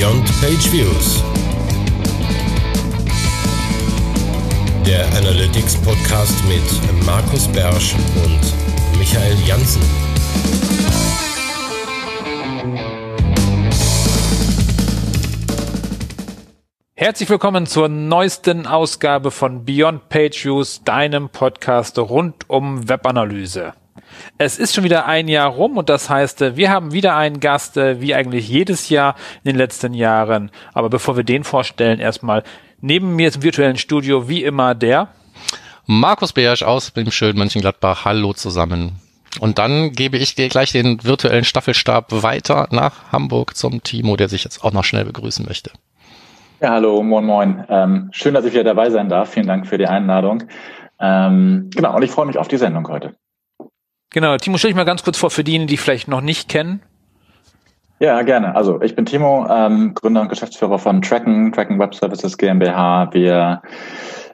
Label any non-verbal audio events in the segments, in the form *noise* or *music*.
Beyond Page Views. Der Analytics Podcast mit Markus Bersch und Michael Janssen. Herzlich willkommen zur neuesten Ausgabe von Beyond Page Views, deinem Podcast rund um Webanalyse. Es ist schon wieder ein Jahr rum und das heißt, wir haben wieder einen Gast, äh, wie eigentlich jedes Jahr in den letzten Jahren. Aber bevor wir den vorstellen, erstmal neben mir im virtuellen Studio wie immer der Markus Beersch aus dem schönen Mönchengladbach. Hallo zusammen. Und dann gebe ich gleich den virtuellen Staffelstab weiter nach Hamburg zum Timo, der sich jetzt auch noch schnell begrüßen möchte. Ja, hallo, moin, moin. Ähm, schön, dass ich wieder dabei sein darf. Vielen Dank für die Einladung. Ähm, genau, und ich freue mich auf die Sendung heute. Genau, Timo, stell dich mal ganz kurz vor für diejenigen, die vielleicht noch nicht kennen. Ja, gerne. Also ich bin Timo, ähm, Gründer und Geschäftsführer von Tracken, Tracken Web Services GmbH. Wir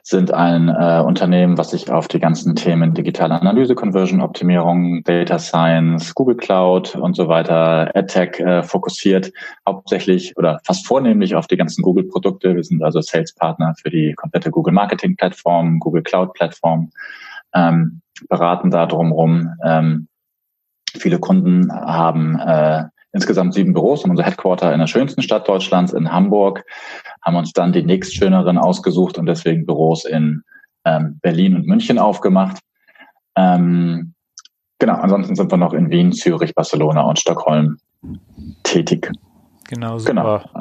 sind ein äh, Unternehmen, was sich auf die ganzen Themen digitale Analyse, Conversion Optimierung, Data Science, Google Cloud und so weiter, AdTech äh, fokussiert, hauptsächlich oder fast vornehmlich auf die ganzen Google-Produkte. Wir sind also Sales-Partner für die komplette Google Marketing-Plattform, Google Cloud-Plattform, ähm, beraten da drumherum. Ähm, viele Kunden haben äh, insgesamt sieben Büros und unser Headquarter in der schönsten Stadt Deutschlands, in Hamburg, haben uns dann die nächstschöneren ausgesucht und deswegen Büros in ähm, Berlin und München aufgemacht. Ähm, genau, ansonsten sind wir noch in Wien, Zürich, Barcelona und Stockholm tätig. Genau, super. Genau.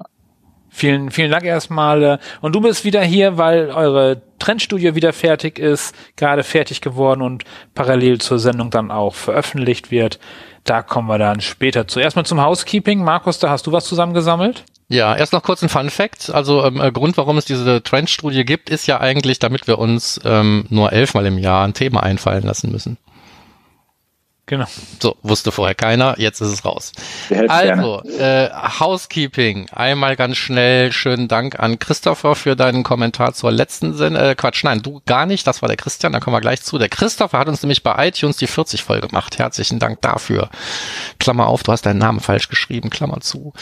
Vielen, vielen Dank erstmal. Und du bist wieder hier, weil eure Trendstudie wieder fertig ist, gerade fertig geworden und parallel zur Sendung dann auch veröffentlicht wird. Da kommen wir dann später zu. Erstmal zum Housekeeping. Markus, da hast du was zusammengesammelt? Ja, erst noch kurz ein Fun Fact. Also ähm, äh, Grund, warum es diese Trendstudie gibt, ist ja eigentlich, damit wir uns ähm, nur elfmal im Jahr ein Thema einfallen lassen müssen. Genau. So, wusste vorher keiner, jetzt ist es raus. Also, äh, Housekeeping. Einmal ganz schnell schönen Dank an Christopher für deinen Kommentar zur letzten Sendung. Äh, Quatsch, nein, du gar nicht, das war der Christian, da kommen wir gleich zu. Der Christopher hat uns nämlich bei iTunes die 40 voll gemacht. Herzlichen Dank dafür. Klammer auf, du hast deinen Namen falsch geschrieben, Klammer zu.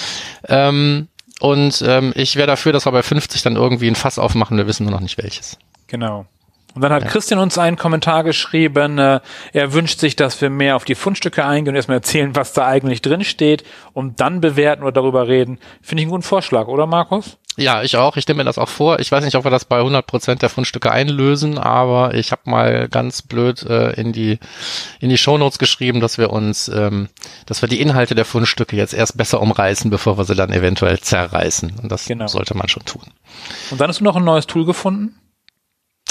Ähm, und ähm, ich wäre dafür, dass wir bei 50 dann irgendwie ein Fass aufmachen, wir wissen nur noch nicht welches. Genau. Und dann hat ja. Christian uns einen Kommentar geschrieben, äh, er wünscht sich, dass wir mehr auf die Fundstücke eingehen und erstmal erzählen, was da eigentlich drin steht und dann bewerten oder darüber reden. Finde ich einen guten Vorschlag, oder Markus? Ja, ich auch. Ich nehme mir das auch vor. Ich weiß nicht, ob wir das bei 100 Prozent der Fundstücke einlösen, aber ich habe mal ganz blöd äh, in die in die Shownotes geschrieben, dass wir uns, ähm, dass wir die Inhalte der Fundstücke jetzt erst besser umreißen, bevor wir sie dann eventuell zerreißen. Und das genau. sollte man schon tun. Und dann hast du noch ein neues Tool gefunden?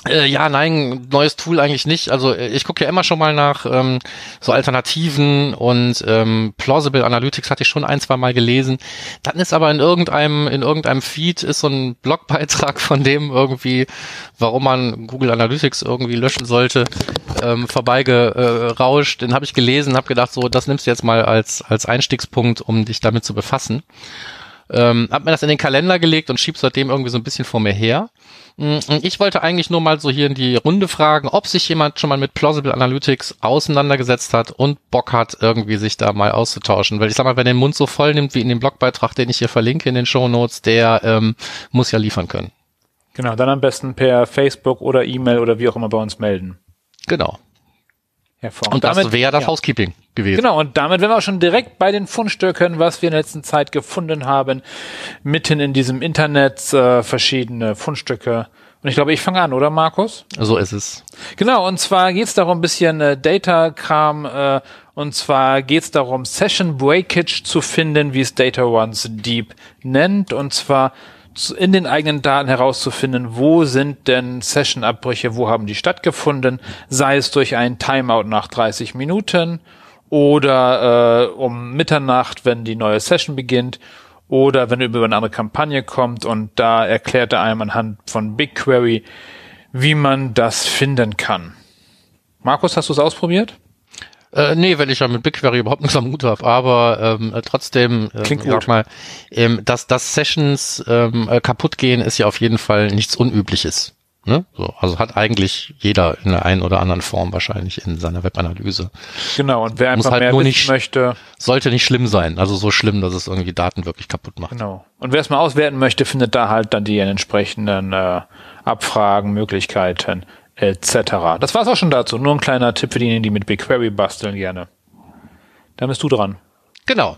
Äh, ja, nein, neues Tool eigentlich nicht. Also äh, ich gucke ja immer schon mal nach ähm, so Alternativen und ähm, Plausible Analytics hatte ich schon ein, zwei Mal gelesen. Dann ist aber in irgendeinem, in irgendeinem Feed ist so ein Blogbeitrag von dem irgendwie, warum man Google Analytics irgendwie löschen sollte, ähm, vorbeigerauscht. Den habe ich gelesen, habe gedacht, so, das nimmst du jetzt mal als, als Einstiegspunkt, um dich damit zu befassen. Ähm, hab mir das in den Kalender gelegt und schieb seitdem irgendwie so ein bisschen vor mir her. Mm, ich wollte eigentlich nur mal so hier in die Runde fragen, ob sich jemand schon mal mit Plausible Analytics auseinandergesetzt hat und Bock hat, irgendwie sich da mal auszutauschen. Weil ich sag mal, wer den Mund so voll nimmt wie in dem Blogbeitrag, den ich hier verlinke in den Show Notes, der ähm, muss ja liefern können. Genau, dann am besten per Facebook oder E-Mail oder wie auch immer bei uns melden. Genau. Und das wäre das ja. Housekeeping gewesen. Genau, und damit wären wir auch schon direkt bei den Fundstücken, was wir in der letzten Zeit gefunden haben. Mitten in diesem Internet äh, verschiedene Fundstücke. Und ich glaube, ich fange an, oder Markus? So ist es. Genau, und zwar geht es darum, ein bisschen äh, Data-Kram, äh, und zwar geht es darum, Session Breakage zu finden, wie es Data Ones Deep nennt. Und zwar in den eigenen Daten herauszufinden, wo sind denn Session-Abbrüche, wo haben die stattgefunden, sei es durch ein Timeout nach 30 Minuten oder äh, um Mitternacht, wenn die neue Session beginnt oder wenn über eine andere Kampagne kommt und da erklärt er einem anhand von BigQuery, wie man das finden kann. Markus, hast du es ausprobiert? Äh, nee, weil ich ja mit BigQuery überhaupt nichts am Hut habe, aber ähm, trotzdem, äh, Klingt sag mal, ähm, dass, dass Sessions ähm, äh, kaputt gehen, ist ja auf jeden Fall nichts Unübliches. Ne? So, also hat eigentlich jeder in der einen oder anderen Form wahrscheinlich in seiner Webanalyse. Genau, und wer einfach halt mehr wissen nicht- möchte, Sollte nicht schlimm sein, also so schlimm, dass es irgendwie Daten wirklich kaputt macht. genau. Und wer es mal auswerten möchte, findet da halt dann die entsprechenden äh, Abfragen, Möglichkeiten etc. Das war's auch schon dazu. Nur ein kleiner Tipp für diejenigen, die mit BigQuery basteln gerne. Da bist du dran. Genau.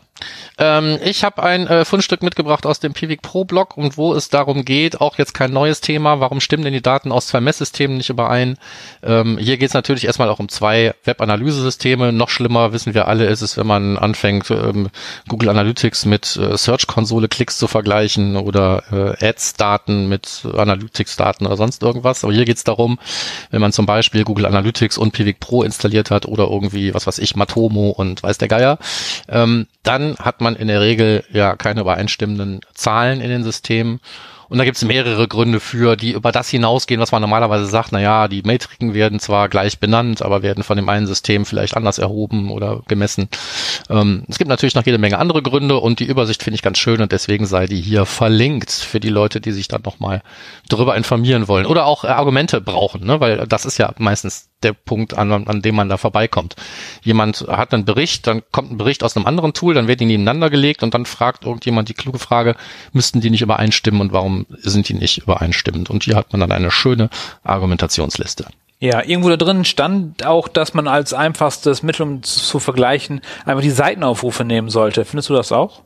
Ähm, ich habe ein äh, Fundstück mitgebracht aus dem Pivik Pro Blog und wo es darum geht, auch jetzt kein neues Thema, warum stimmen denn die Daten aus zwei Messsystemen nicht überein? Ähm, hier geht es natürlich erstmal auch um zwei Web-Analysesysteme. Noch schlimmer, wissen wir alle, ist es, wenn man anfängt, ähm, Google Analytics mit äh, Search-Konsole-Klicks zu vergleichen oder äh, Ads-Daten mit Analytics-Daten oder sonst irgendwas. Aber hier geht es darum, wenn man zum Beispiel Google Analytics und Pivik Pro installiert hat oder irgendwie, was weiß ich, Matomo und weiß der Geier, ähm, dann hat man in der Regel ja keine übereinstimmenden Zahlen in den Systemen. Und da gibt es mehrere Gründe für, die über das hinausgehen, was man normalerweise sagt, na ja, die Metriken werden zwar gleich benannt, aber werden von dem einen System vielleicht anders erhoben oder gemessen. Ähm, es gibt natürlich noch jede Menge andere Gründe und die Übersicht finde ich ganz schön und deswegen sei die hier verlinkt für die Leute, die sich dann nochmal darüber informieren wollen oder auch äh, Argumente brauchen, ne? weil das ist ja meistens der Punkt, an, an dem man da vorbeikommt. Jemand hat einen Bericht, dann kommt ein Bericht aus einem anderen Tool, dann wird die nebeneinander gelegt und dann fragt irgendjemand die kluge Frage, müssten die nicht übereinstimmen und warum sind die nicht übereinstimmend? Und hier hat man dann eine schöne Argumentationsliste. Ja, irgendwo da drin stand auch, dass man als einfachstes Mittel, um zu, zu vergleichen, einfach die Seitenaufrufe nehmen sollte. Findest du das auch?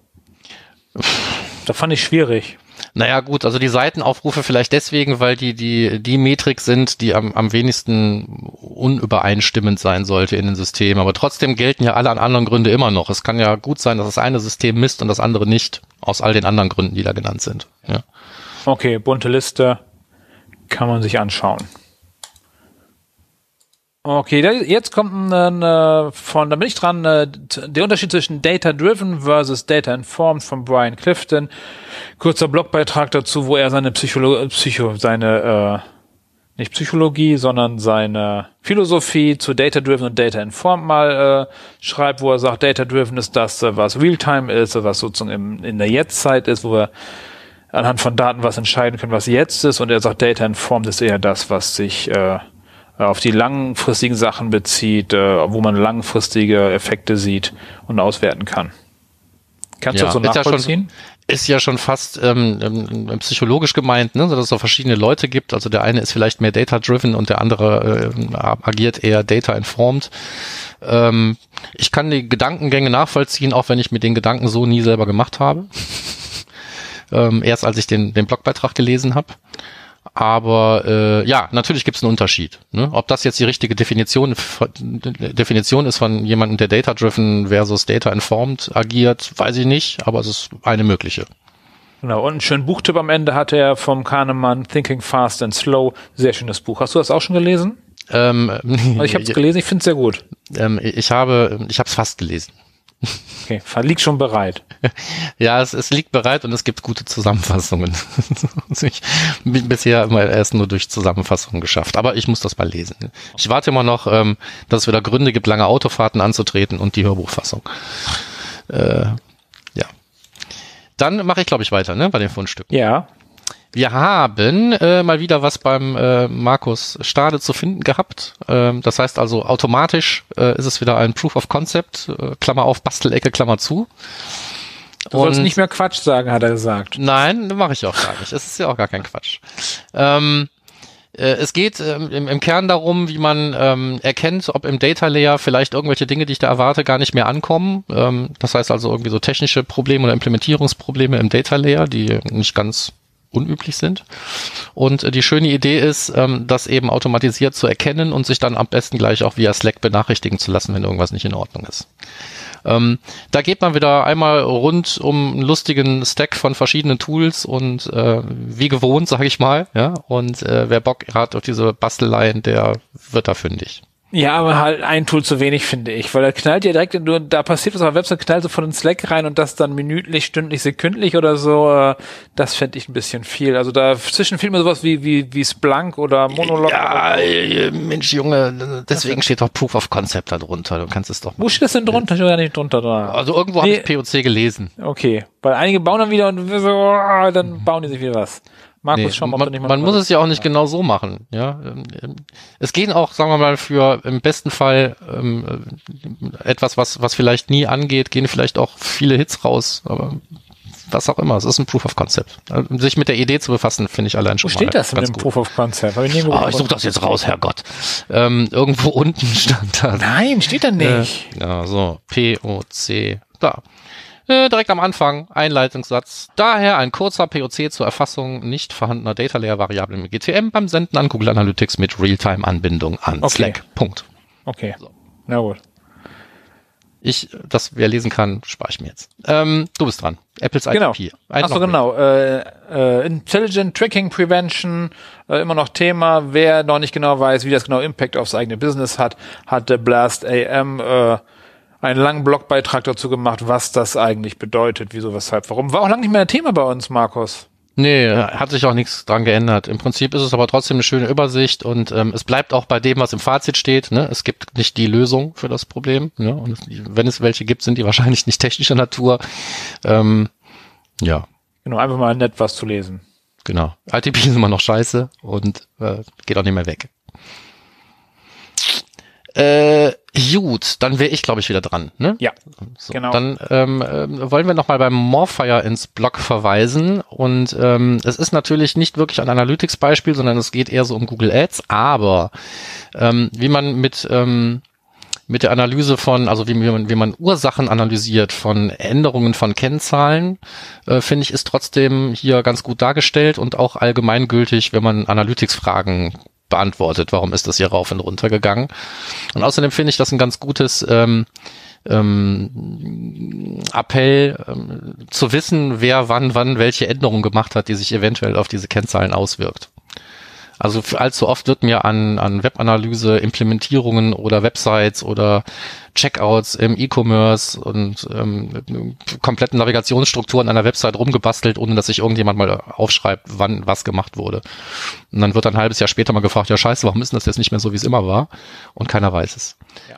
Da fand ich schwierig. Naja, gut, also die Seitenaufrufe vielleicht deswegen, weil die, die, die Metrik sind, die am, am wenigsten unübereinstimmend sein sollte in den Systemen. Aber trotzdem gelten ja alle an anderen Gründe immer noch. Es kann ja gut sein, dass das eine System misst und das andere nicht. Aus all den anderen Gründen, die da genannt sind. Ja. Okay, bunte Liste kann man sich anschauen. Okay, da, jetzt kommt ein, äh, von, da bin ich dran, äh, der Unterschied zwischen Data Driven versus Data Informed von Brian Clifton. Kurzer Blogbeitrag dazu, wo er seine Psycholo Psycho, seine, äh, nicht Psychologie, sondern seine Philosophie zu Data Driven und Data Informed mal äh, schreibt, wo er sagt, Data Driven ist das, äh, was Realtime ist, was sozusagen im, in der Jetztzeit ist, wo wir anhand von Daten was entscheiden können, was jetzt ist. Und er sagt, Data Informed ist eher das, was sich äh, auf die langfristigen Sachen bezieht, äh, wo man langfristige Effekte sieht und auswerten kann. Kannst du das so ja nachvollziehen? ist ja schon fast ähm, ähm, psychologisch gemeint, ne? so dass es so verschiedene Leute gibt. Also der eine ist vielleicht mehr data-driven und der andere äh, agiert eher data-informed. Ähm, ich kann die Gedankengänge nachvollziehen, auch wenn ich mir den Gedanken so nie selber gemacht habe. *laughs* ähm, erst als ich den, den Blogbeitrag gelesen habe. Aber äh, ja, natürlich gibt es einen Unterschied. Ne? Ob das jetzt die richtige Definition, Definition ist von jemandem, der data-driven versus data-informed agiert, weiß ich nicht, aber es ist eine mögliche. Genau. Und einen schönen Buchtipp am Ende hatte er vom Kahnemann Thinking Fast and Slow. Sehr schönes Buch. Hast du das auch schon gelesen? Ähm, Also ich habe es *laughs* gelesen, ich finde es sehr gut. ähm, ich habe ich habe es fast gelesen. *laughs* Okay, liegt schon bereit. *laughs* Ja, es, es liegt bereit und es gibt gute Zusammenfassungen. *laughs* Also ich bin bisher immer erst nur durch Zusammenfassungen geschafft, aber ich muss das mal lesen. Ich warte immer noch, ähm, dass es wieder Gründe gibt, lange Autofahrten anzutreten und die Hörbuchfassung. Äh, ja. Dann mache ich, glaube ich, weiter, ne, bei dem Fundstück. Ja. Wir haben äh, mal wieder was beim äh, Markus Stade zu finden gehabt. Ähm, das heißt also automatisch äh, ist es wieder ein Proof of Concept, äh, Klammer auf, Bastelecke, Klammer zu. Du sollst Und- nicht mehr Quatsch sagen, hat er gesagt. Nein, mache ich auch gar nicht. Es ist ja auch gar kein Quatsch. Ähm, äh, es geht ähm, im, im Kern darum, wie man ähm, erkennt, ob im Data Layer vielleicht irgendwelche Dinge, die ich da erwarte, gar nicht mehr ankommen. Ähm, das heißt also irgendwie so technische Probleme oder Implementierungsprobleme im Data Layer, die nicht ganz unüblich sind. Und äh, die schöne Idee ist, ähm, das eben automatisiert zu erkennen und sich dann am besten gleich auch via Slack benachrichtigen zu lassen, wenn irgendwas nicht in Ordnung ist. Ähm, da geht man wieder einmal rund um einen lustigen Stack von verschiedenen Tools und äh, wie gewohnt, sage ich mal, ja. Und äh, wer Bock hat auf diese Basteleien, der wird da fündig. Ja, aber halt ein Tool zu wenig, finde ich, weil er knallt ja direkt, nur da passiert was auf der Website, knallt sofort in Slack rein und das dann minütlich, stündlich, sekündlich oder so, äh, das fände ich ein bisschen viel. Also dazwischen fehlt mir sowas wie, wie, wie Splunk oder Monolog. Ja, äh, Mensch, Junge, deswegen steht doch Proof of Concept da drunter. Du kannst es doch Wo steht das denn drunter? Ich ja nicht drunter da. Also irgendwo Nee. habe ich POC gelesen. Okay, weil einige bauen dann wieder und so, ah, dann bauen die sich wieder was. Markus, Nee, schau mal, man muss es ja auch nicht genau so machen. Ja, es gehen auch, sagen wir mal, für im besten Fall ähm, äh, etwas, was was vielleicht nie angeht, gehen vielleicht auch viele Hits raus. Aber was auch immer, es ist ein Proof of Concept. Also, sich mit der Idee zu befassen, finde ich allein Wo schon steht mal das in dem gut. Proof of Concept? Hab ich nirgendwo Ah, ich suche das jetzt raus, Herrgott. Ähm, irgendwo *laughs* unten stand da. Nein, steht da nicht. Äh, ja, so. POC. Da. Äh, direkt am Anfang, Einleitungssatz. Daher ein kurzer POC zur Erfassung nicht vorhandener Data Layer Variablen mit GTM beim Senden an Google Analytics mit Realtime-Anbindung an Okay. Slack. Punkt. Okay. Na gut. Ich, das wer lesen kann, spare ich mir jetzt. Ähm, du bist dran. Apples Genau. ITP. Ein Achso, genau. Äh, äh, Intelligent Tracking Prevention, äh, immer noch Thema. Wer noch nicht genau weiß, wie das genau Impact aufs eigene Business hat, hat der Blast AM äh, einen langen Blogbeitrag dazu gemacht, was das eigentlich bedeutet, wieso, weshalb, warum. War auch lange nicht mehr ein Thema bei uns, Markus. Nee, hat sich auch nichts dran geändert. Im Prinzip ist es aber trotzdem eine schöne Übersicht und ähm, es bleibt auch bei dem, was im Fazit steht. Ne? Es gibt nicht die Lösung für das Problem. Ne? Und es, wenn es welche gibt, sind die *laughs* wahrscheinlich nicht technischer Natur. Ähm, ja, Genau, einfach mal nett was zu lesen. genau. ITP ist immer noch scheiße und äh, geht auch nicht mehr weg. Äh, gut, dann wäre ich, glaube ich, wieder dran. Ne? Ja, So, Genau. Dann ähm, ähm, wollen wir nochmal beim Morfire ins Blog verweisen. Und ähm, es ist natürlich nicht wirklich ein Analytics-Beispiel, sondern es geht eher so um Google Ads. Aber ähm, wie man mit ähm, mit der Analyse von, also wie, wie, man, wie man Ursachen analysiert von Änderungen von Kennzahlen, äh, finde ich, ist trotzdem hier ganz gut dargestellt und auch allgemeingültig, wenn man Analytics-Fragen beantwortet. Warum ist das hier rauf und runter gegangen? Und außerdem finde ich das ein ganz gutes ähm, ähm, Appell ähm, zu wissen, wer wann wann welche Änderungen gemacht hat, die sich eventuell auf diese Kennzahlen auswirkt. Also allzu oft wird mir an, an Webanalyse, Implementierungen oder Websites oder Checkouts im E-Commerce und ähm, kompletten Navigationsstrukturen einer Website rumgebastelt, ohne dass sich irgendjemand mal aufschreibt, wann was gemacht wurde. Und dann wird ein halbes Jahr später mal gefragt, ja scheiße, warum ist denn das jetzt nicht mehr so, wie es immer war? Und keiner weiß es.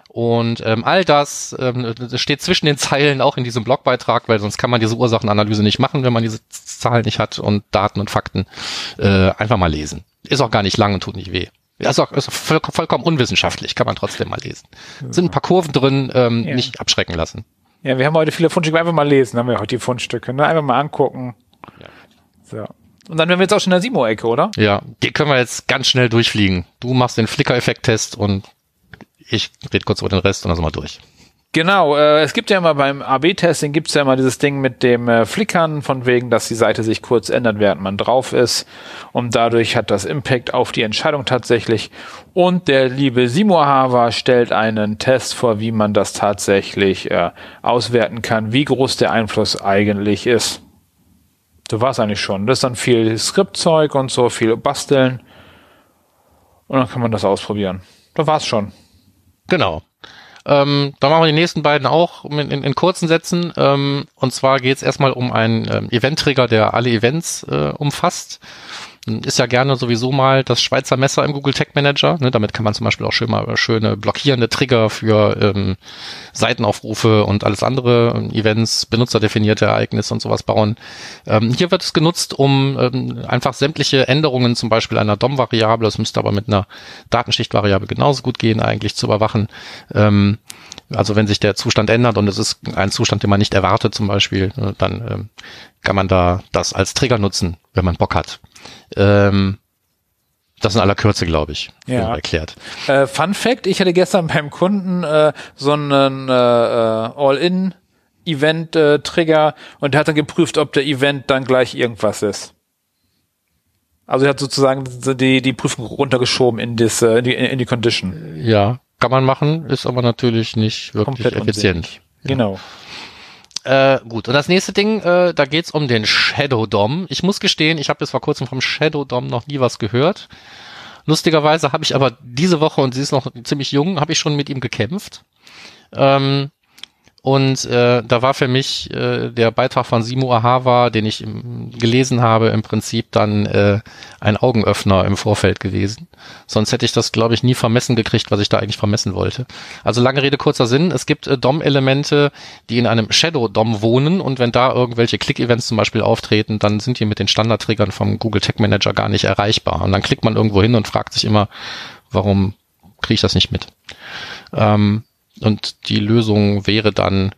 Und ähm, all das, ähm, steht zwischen den Zeilen auch in diesem Blogbeitrag, weil sonst kann man diese Ursachenanalyse nicht machen, wenn man diese Zahlen nicht hat und Daten und Fakten äh, einfach mal lesen. Ist auch gar nicht lang und tut nicht weh. Ist auch, ist voll, vollkommen unwissenschaftlich, kann man trotzdem mal lesen. Sind ein paar Kurven drin, ähm, Ja. nicht abschrecken lassen. Ja, wir haben heute viele Fundstücke, einfach mal lesen, haben wir heute die Fundstücke, ne? Einfach mal angucken. So. Und dann wären wir jetzt auch schon in der Simo-Ecke, oder? Ja, die können wir jetzt ganz schnell durchfliegen. Du machst den Flickr-Effekt-Test und ich rede kurz über den Rest und dann sind wir durch. Genau, äh, es gibt ja immer beim AB-Testing gibt's ja immer dieses Ding mit dem äh, Flickern, von wegen, dass die Seite sich kurz ändert, während man drauf ist. Und dadurch hat das Impact auf die Entscheidung tatsächlich. Und der liebe Simo Hava stellt einen Test vor, wie man das tatsächlich äh, auswerten kann, wie groß der Einfluss eigentlich ist. So war's eigentlich schon. Das ist dann viel Skriptzeug und so, viel basteln. Und dann kann man das ausprobieren. Da war's schon. Genau. Ähm, dann machen wir die nächsten beiden auch in, in, in kurzen Sätzen. Ähm, und zwar geht es erstmal um einen ähm, Event-Trigger, der alle Events äh, umfasst. Ist ja gerne sowieso mal das Schweizer Messer im Google Tag Manager. Ne? Damit kann man zum Beispiel auch schön mal schöne blockierende Trigger für ähm, Seitenaufrufe und alles andere, ähm, Events, benutzerdefinierte Ereignisse und sowas bauen. Ähm, hier wird es genutzt, um ähm, einfach sämtliche Änderungen, zum Beispiel einer DOM-Variable, das müsste aber mit einer Datenschicht-Variable genauso gut gehen, eigentlich zu überwachen. Ähm, also wenn sich der Zustand ändert und es ist ein Zustand, den man nicht erwartet zum Beispiel, äh, dann ähm, kann man da das als Trigger nutzen, wenn man Bock hat. Ähm, das in aller Kürze, glaube ich, Ja. erklärt. Äh, Fun Fact, ich hatte gestern beim Kunden äh, so einen äh, äh, All-In-Event-Trigger und der hat dann geprüft, ob der Event dann gleich irgendwas ist. Also er hat sozusagen so die, die Prüfung runtergeschoben in, das, äh, in, die, in die Condition. Ja, kann man machen, ist aber natürlich nicht wirklich Komplett effizient. unsinnig. Genau. Äh, gut, und das nächste Ding, äh, da geht's um den Shadow DOM. Ich muss gestehen, ich habe bis vor kurzem vom Shadow DOM noch nie was gehört. Lustigerweise habe ich aber diese Woche, und sie ist noch ziemlich jung, habe ich schon mit ihm gekämpft. Ähm, Und äh, da war für mich äh, der Beitrag von Simo Ahava, den ich im, gelesen habe, im Prinzip dann äh, ein Augenöffner im Vorfeld gewesen. Sonst hätte ich das, glaube ich, nie vermessen gekriegt, was ich da eigentlich vermessen wollte. Also lange Rede, kurzer Sinn. Es gibt äh, DOM-Elemente, die in einem Shadow-DOM wohnen und wenn da irgendwelche Click-Events zum Beispiel auftreten, dann sind die mit den Standardträgern vom Google Tag Manager gar nicht erreichbar. Und dann klickt man irgendwo hin und fragt sich immer, warum kriege ich das nicht mit? Ähm, und die Lösung wäre dann,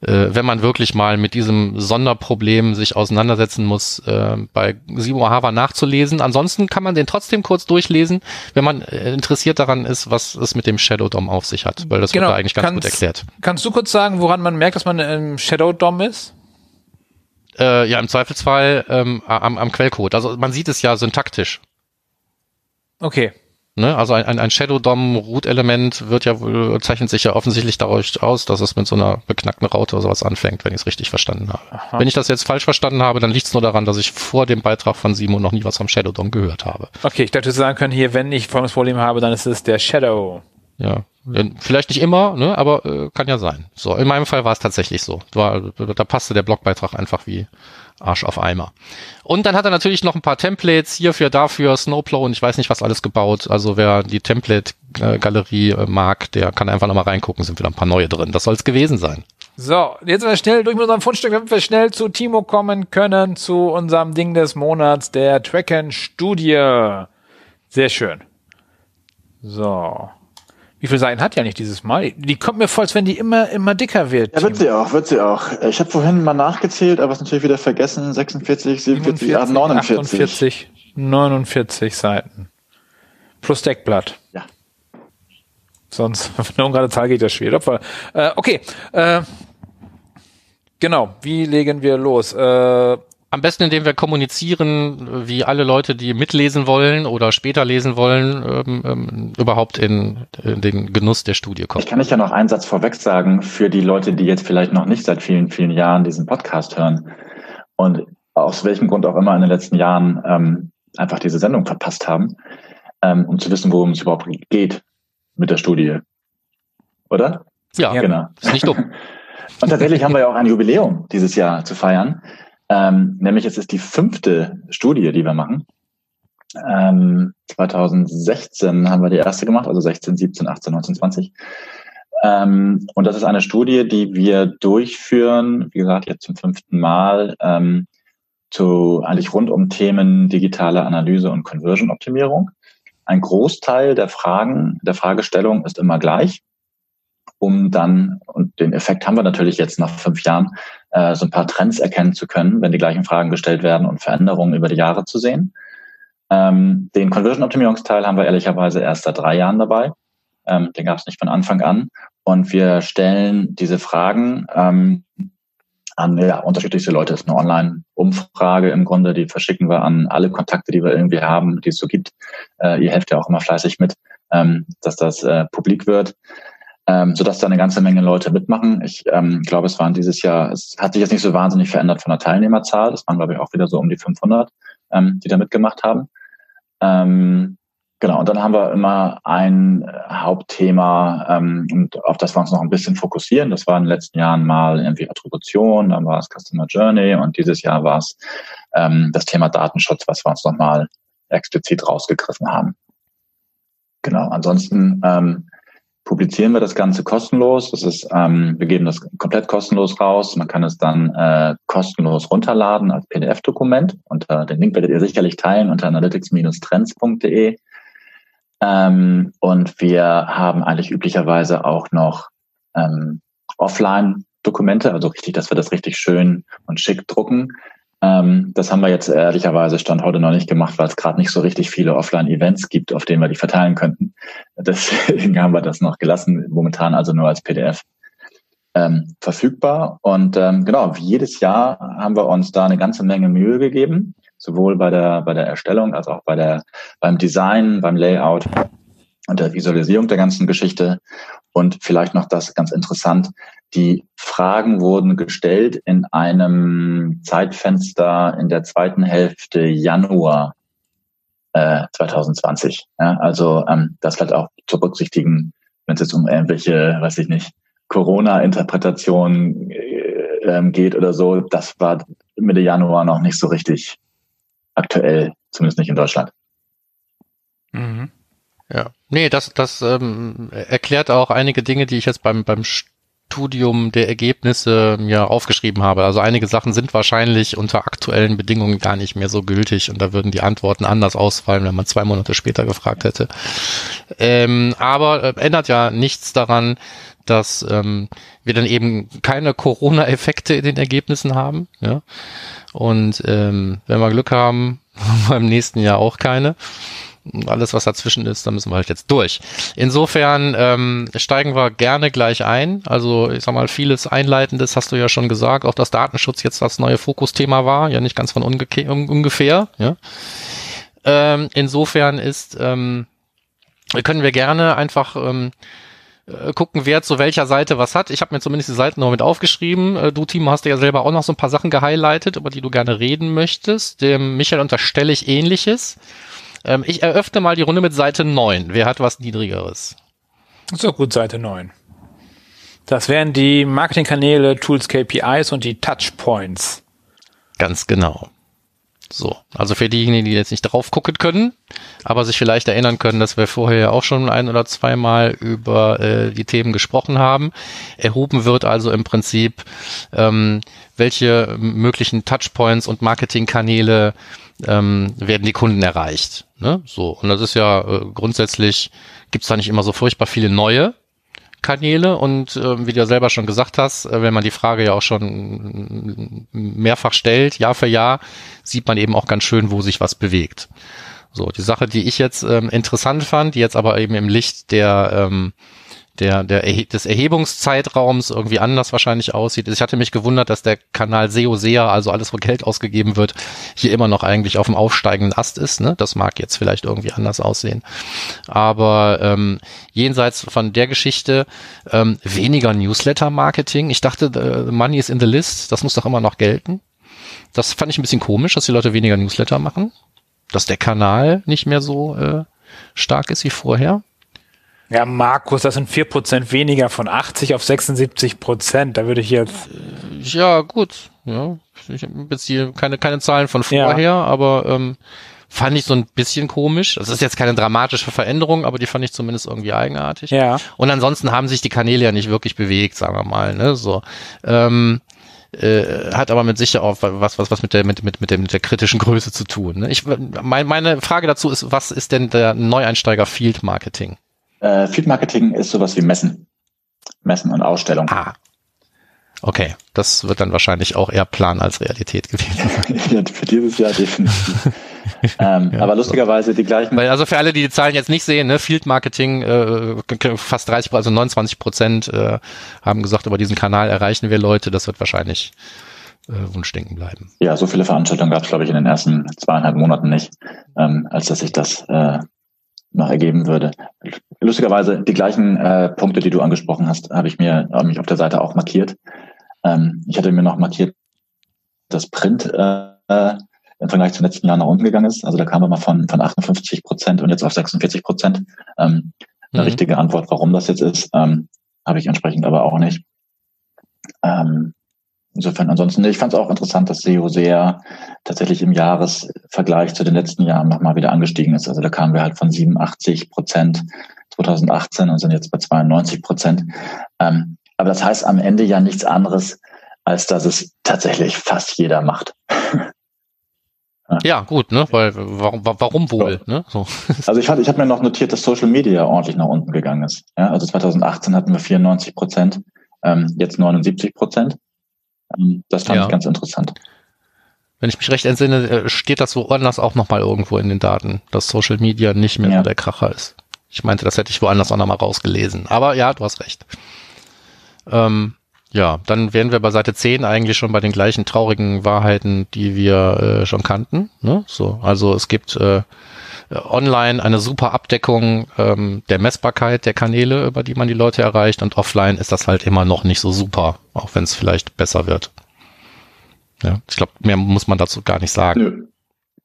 äh, wenn man wirklich mal mit diesem Sonderproblem sich auseinandersetzen muss, äh, bei Simo Hava nachzulesen. Ansonsten kann man den trotzdem kurz durchlesen, wenn man äh, interessiert daran ist, was es mit dem Shadow DOM auf sich hat, weil das genau. wird da eigentlich ganz kannst, gut erklärt. Kannst du kurz sagen, woran man merkt, dass man im Shadow DOM ist? Äh, ja, im Zweifelsfall ähm, am, am Quellcode. Also man sieht es ja syntaktisch. Okay. Ne? Also ein, ein, ein Shadow DOM Root Element wird ja wohl, zeichnet sich ja offensichtlich dadurch aus, dass es mit so einer beknackten Raute oder sowas anfängt, wenn ich es richtig verstanden habe. Aha. Wenn ich das jetzt falsch verstanden habe, dann liegt es nur daran, dass ich vor dem Beitrag von Simo noch nie was vom Shadow DOM gehört habe. Okay, ich dachte, du sagen können, hier, wenn ich folgendes Problem habe, dann ist es der Shadow. Ja, vielleicht nicht immer, ne, aber äh, kann ja sein. So, in meinem Fall war es tatsächlich so. War, da passte der Blogbeitrag einfach wie Arsch auf Eimer. Und dann hat er natürlich noch ein paar Templates hierfür, dafür, Snowplow und ich weiß nicht was alles gebaut. Also wer die Template-Galerie äh, mag, der kann einfach nochmal reingucken, sind wieder ein paar neue drin. Das soll es gewesen sein. So, jetzt sind wir schnell durch mit unserem Fundstück, damit wir schnell zu Timo kommen können, zu unserem Ding des Monats, der Tracken-Studie. Sehr schön. So. Wie viele Seiten hat ja nicht dieses Mal? Die kommt mir vor, als wenn die immer, immer dicker wird. Ja, wird sie auch, wird sie auch. Ich habe vorhin mal nachgezählt, aber es natürlich wieder vergessen. 46, 47, 47 49. 48, 49 Seiten. Plus Deckblatt. Ja. Sonst, *laughs* wenn eine ungerade Zahl geht das schwer. Äh, okay. Äh, genau. Wie legen wir los? Äh, am besten, indem wir kommunizieren, wie alle Leute, die mitlesen wollen oder später lesen wollen, ähm, ähm, überhaupt in, in, den Genuss der Studie kommen. Ich kann nicht ja noch einen Satz vorweg sagen für die Leute, die jetzt vielleicht noch nicht seit vielen, vielen Jahren diesen Podcast hören und aus welchem Grund auch immer in den letzten Jahren ähm, einfach diese Sendung verpasst haben, ähm, um zu wissen, worum es überhaupt geht mit der Studie. Oder? Ja, genau. Ist nicht dumm. *laughs* Und tatsächlich haben wir ja auch ein Jubiläum dieses Jahr zu feiern. Ähm, nämlich es ist die fünfte Studie, die wir machen. Ähm, 2016 haben wir die erste gemacht, also 16, 17, 18, 19, 20. Ähm, und das ist eine Studie, die wir durchführen, wie gesagt, jetzt zum fünften Mal, ähm, zu eigentlich rund um Themen digitale Analyse und Conversion-Optimierung. Ein Großteil der Fragen, der Fragestellung ist immer gleich um dann, und den Effekt haben wir natürlich jetzt nach fünf Jahren, äh, so ein paar Trends erkennen zu können, wenn die gleichen Fragen gestellt werden und Veränderungen über die Jahre zu sehen. Ähm, den Conversion-Optimierungsteil haben wir ehrlicherweise erst seit drei Jahren dabei. Ähm, den gab es nicht von Anfang an. Und wir stellen diese Fragen ähm, an ja, unterschiedlichste Leute. Das ist eine Online-Umfrage im Grunde, die verschicken wir an alle Kontakte, die wir irgendwie haben, die es so gibt. Äh, ihr helft ja auch immer fleißig mit, ähm, dass das äh, publik wird ähm, sodass da eine ganze Menge Leute mitmachen. Ich ähm, glaube, es waren dieses Jahr, es hat sich jetzt nicht so wahnsinnig verändert von der Teilnehmerzahl. Es waren, glaube ich, auch wieder so um die 500, ähm, die da mitgemacht haben. Ähm, genau, und dann haben wir immer ein Hauptthema, ähm, und auf das wir uns noch ein bisschen fokussieren. Das war in den letzten Jahren mal irgendwie Attribution, dann war es Customer Journey und dieses Jahr war es ähm, das Thema Datenschutz, was wir uns nochmal explizit rausgegriffen haben. Genau, ansonsten ähm, publizieren wir das Ganze kostenlos. Das ist, ähm, wir geben das komplett kostenlos raus. Man kann es dann äh, kostenlos runterladen als PDF-Dokument. Unter den Link werdet ihr sicherlich teilen unter analytics-trends.de. Ähm, und wir haben eigentlich üblicherweise auch noch ähm, Offline-Dokumente, also richtig, dass wir das richtig schön und schick drucken. Ähm, das haben wir jetzt ehrlicherweise Stand heute noch nicht gemacht, weil es gerade nicht so richtig viele Offline-Events gibt, auf denen wir die verteilen könnten. *laughs* Deswegen haben wir das noch gelassen, momentan also nur als PDF ähm, verfügbar. Und ähm, genau, wie jedes Jahr haben wir uns da eine ganze Menge Mühe gegeben, sowohl bei der, bei der Erstellung als auch bei der, beim Design, beim Layout und der Visualisierung der ganzen Geschichte. Und vielleicht noch das ganz interessant, die Fragen wurden gestellt in einem Zeitfenster in der zweiten Hälfte Januar äh, 2020. Ja, also ähm, das vielleicht auch zu berücksichtigen, wenn es jetzt um irgendwelche, weiß ich nicht, Corona-Interpretation äh, ähm, geht oder so, das war Mitte Januar noch nicht so richtig aktuell, zumindest nicht in Deutschland. Mhm. Ja, nee, das, das ähm, erklärt auch einige Dinge, die ich jetzt beim, beim Studium der Ergebnisse ja aufgeschrieben habe. Also einige Sachen sind wahrscheinlich unter aktuellen Bedingungen gar nicht mehr so gültig und da würden die Antworten anders ausfallen, wenn man zwei Monate später gefragt hätte. Ähm, aber äh, ändert ja nichts daran, dass ähm, wir dann eben keine Corona-Effekte in den Ergebnissen haben. Ja? Und ähm, wenn wir Glück haben, *laughs* beim nächsten Jahr auch keine alles, was dazwischen ist, da müssen wir halt jetzt durch. Insofern ähm, steigen wir gerne gleich ein. Also ich sag mal, vieles Einleitendes hast du ja schon gesagt, auch dass Datenschutz jetzt das neue Fokusthema war, ja nicht ganz von ungefähr. Ja. Ähm, insofern ist, ähm, können wir gerne einfach ähm, äh, gucken, wer zu welcher Seite was hat. Ich habe mir zumindest die Seiten noch mit aufgeschrieben. Äh, du, Timo, hast ja selber auch noch so ein paar Sachen gehighlightet, über die du gerne reden möchtest. Dem Michael unterstelle ich ähnliches. Ähm, ich eröffne mal die Runde mit Seite 9. Wer hat was Niedrigeres? So gut, Seite 9. Das wären die Marketingkanäle, Tools, KPIs und die Touchpoints. Ganz genau. So, also für diejenigen, die jetzt nicht drauf gucken können, aber sich vielleicht erinnern können, dass wir vorher ja auch schon ein oder zweimal über äh, die Themen gesprochen haben. Erhoben wird also im Prinzip, ähm, welche möglichen Touchpoints und Marketingkanäle ähm, werden die Kunden erreicht. Ne? So, und das ist ja äh, grundsätzlich, gibt's da nicht immer so furchtbar viele neue Kanäle und äh, wie du ja selber schon gesagt hast, äh, wenn man die Frage ja auch schon mehrfach stellt, Jahr für Jahr, sieht man eben auch ganz schön, wo sich was bewegt. So, die Sache, die ich jetzt ähm, interessant fand, die jetzt aber eben im Licht der ähm, der, der des Erhebungszeitraums irgendwie anders wahrscheinlich aussieht. Ich hatte mich gewundert, dass der Kanal SEO SEA, also alles, wo Geld ausgegeben wird, hier immer noch eigentlich auf dem aufsteigenden Ast ist. Ne? Das mag jetzt vielleicht irgendwie anders aussehen. Aber ähm, jenseits von der Geschichte ähm, weniger Newsletter-Marketing. Ich dachte, äh, Money is in the list, das muss doch immer noch gelten. Das fand ich ein bisschen komisch, dass die Leute weniger Newsletter machen. Dass der Kanal nicht mehr so äh, stark ist wie vorher. Ja, Markus, das sind vier Prozent weniger von 80 auf 76 Prozent. Da würde ich jetzt. Ja, gut. Ja, ich beziehe keine, keine Zahlen von vorher, ja. aber ähm, fand ich so ein bisschen komisch. Das ist jetzt keine dramatische Veränderung, aber die fand ich zumindest irgendwie eigenartig. Ja. Und ansonsten haben sich die Kanäle ja nicht wirklich bewegt, sagen wir mal. Ne? So. Ähm, äh, hat aber mit sicher auch was, was, was mit der, mit, mit, mit, der, mit der kritischen Größe zu tun. Ne? Ich, mein, meine Frage dazu ist, was ist denn der Neueinsteiger Field Marketing? Äh, Field Marketing ist sowas wie Messen. Messen und Ausstellungen. Ah. Okay, das wird dann wahrscheinlich auch eher Plan als Realität gewesen sein. *laughs* für dieses Jahr definitiv. *laughs* ähm, ja, aber lustigerweise so. die gleichen. Weil also für alle, die die Zahlen jetzt nicht sehen, ne, Field Marketing äh, fast 30, also 29 Prozent äh, haben gesagt, über diesen Kanal erreichen wir Leute. Das wird wahrscheinlich äh, Wunschdenken bleiben. Ja, so viele Veranstaltungen gab es, glaube ich, in den ersten zweieinhalb Monaten nicht, ähm, als dass sich das äh, noch ergeben würde. Lustigerweise die gleichen äh, Punkte, die du angesprochen hast, habe ich mir hab mich auf der Seite auch markiert. Ähm, ich hatte mir noch markiert, dass Print äh, im Vergleich zum letzten Jahr nach unten gegangen ist. Also da kamen wir mal von, von 58 Prozent und jetzt auf 46 Prozent. Ähm, eine mhm. richtige Antwort, warum das jetzt ist, ähm, habe ich entsprechend aber auch nicht. Ähm, Insofern ansonsten, ich fand es auch interessant, dass SEO sehr tatsächlich im Jahresvergleich zu den letzten Jahren nochmal wieder angestiegen ist. Also da kamen wir halt von 87 Prozent 2018 und sind jetzt bei 92 Prozent. Ähm, aber das heißt am Ende ja nichts anderes, als dass es tatsächlich fast jeder macht. ja. gut, ne? Weil warum, warum wohl? So. Ne? So. *laughs* Also ich, ich habe mir noch notiert, dass Social Media ordentlich nach unten gegangen ist. Ja, also 2018 hatten wir 94 Prozent, ähm, jetzt 79 Prozent. Ähm, das fand ja. ich ganz interessant. Wenn ich mich recht entsinne, äh, steht das woanders auch nochmal irgendwo in den Daten, dass Social Media nicht mehr ja. der Kracher ist. Ich meinte, das hätte ich woanders auch nochmal rausgelesen. Aber ja, du hast recht. Ähm, ja, dann wären wir bei Seite 10 eigentlich schon bei den gleichen traurigen Wahrheiten, die wir äh, schon kannten. Ne? So, also es gibt äh, online eine super Abdeckung ähm, der Messbarkeit der Kanäle, über die man die Leute erreicht und offline ist das halt immer noch nicht so super, auch wenn es vielleicht besser wird. Ja, ich glaube, mehr muss man dazu gar nicht sagen. Nö.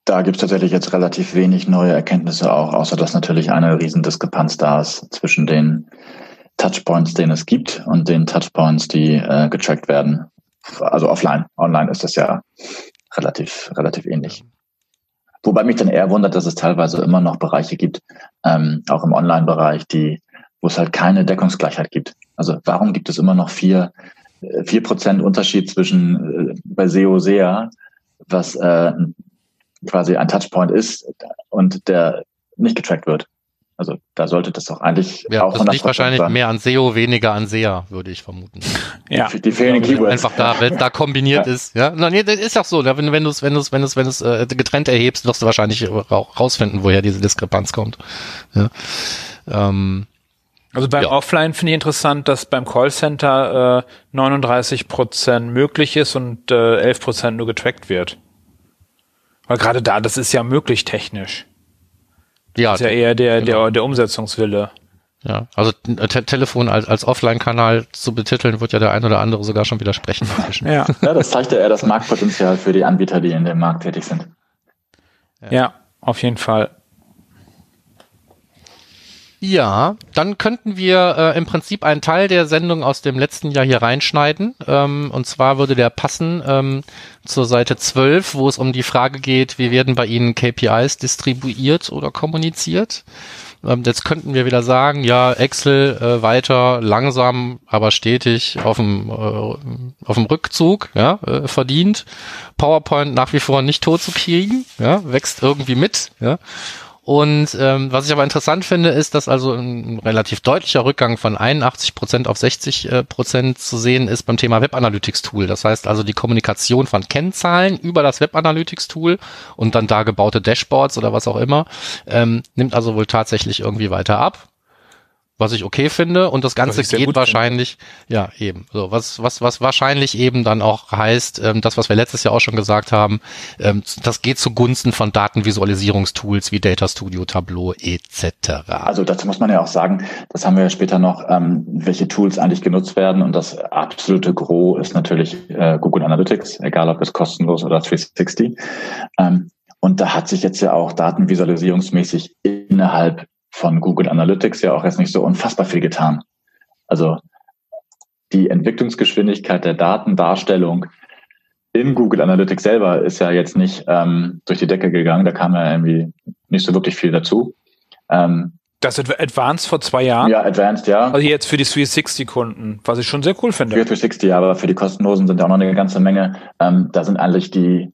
Da gibt es tatsächlich jetzt relativ wenig neue Erkenntnisse auch, außer dass natürlich eine Riesendiskrepanz da ist zwischen den Touchpoints, den es gibt und den Touchpoints, die äh, getrackt werden. Also offline. Online ist das ja relativ, relativ ähnlich. Wobei mich dann eher wundert, dass es teilweise immer noch Bereiche gibt, ähm, auch im Online-Bereich, die, wo es halt keine Deckungsgleichheit gibt. Also warum gibt es immer noch vier, äh, vier Prozent Unterschied zwischen äh, bei SEO SEA, was äh, quasi ein Touchpoint ist und der nicht getrackt wird? Also da sollte das doch eigentlich ja, auch das liegt wahrscheinlich sein. mehr an SEO, weniger an SEA, würde ich vermuten. Ja, die, die fehlenden Keywords. Einfach da, wenn da kombiniert *laughs* ja. ist. Ja, nee, das ist auch so. Wenn, wenn du es, wenn du es, wenn du es, wenn du es äh, getrennt erhebst, wirst du wahrscheinlich rausfinden, woher diese Diskrepanz kommt. Ja. Ähm, also beim ja. Offline finde ich interessant, dass beim Callcenter äh, 39 Prozent möglich ist und äh, 11 Prozent nur getrackt wird. Weil gerade da, das ist ja möglich technisch. Ja, das ist ja eher der, genau. der, der Umsetzungswille. Ja, also Te Telefon als, als Offline-Kanal zu betiteln, wird ja der ein oder andere sogar schon widersprechen. *laughs* ja. ja, das zeigt ja eher das Marktpotenzial für die Anbieter, die in dem Markt tätig sind. Ja, ja auf jeden Fall. Ja, dann könnten wir äh, im Prinzip einen Teil der Sendung aus dem letzten Jahr hier reinschneiden. Ähm, und zwar würde der passen ähm, zur Seite 12, wo es um die Frage geht, wie werden bei Ihnen KPIs distribuiert oder kommuniziert. Ähm, jetzt könnten wir wieder sagen, ja, Excel äh, weiter langsam, aber stetig auf dem, äh, auf Rückzug, ja, äh, verdient. PowerPoint nach wie vor nicht tot zu kriegen, ja, wächst irgendwie mit, ja. Und ähm, was ich aber interessant finde, ist, dass also ein relativ deutlicher Rückgang von 81 Prozent auf 60 äh, Prozent zu sehen ist beim Thema Web Analytics Tool. Das heißt also die Kommunikation von Kennzahlen über das Web Analytics Tool und dann da gebaute Dashboards oder was auch immer ähm, nimmt also wohl tatsächlich irgendwie weiter ab was ich okay finde und das Ganze geht wahrscheinlich, finde. ja eben, so was was was wahrscheinlich eben dann auch heißt, ähm, das was wir letztes Jahr auch schon gesagt haben, ähm, das geht zugunsten von Datenvisualisierungstools wie Data Studio, Tableau etc. Also dazu muss man ja auch sagen, das haben wir ja später noch, ähm, welche Tools eigentlich genutzt werden und das absolute Gros ist natürlich äh, Google Analytics, egal ob es kostenlos oder 360. Ähm, und da hat sich jetzt ja auch datenvisualisierungsmäßig innerhalb von Google Analytics ja auch jetzt nicht so unfassbar viel getan. Also die Entwicklungsgeschwindigkeit der Datendarstellung in Google Analytics selber ist ja jetzt nicht ähm, durch die Decke gegangen. Da kam ja irgendwie nicht so wirklich viel dazu. Ähm, das Advanced vor zwei Jahren? Ja, Advanced, ja. Also jetzt für die 360-Kunden, was ich schon sehr cool finde. Für 360, aber für die kostenlosen sind ja auch noch eine ganze Menge. Ähm, da sind eigentlich die,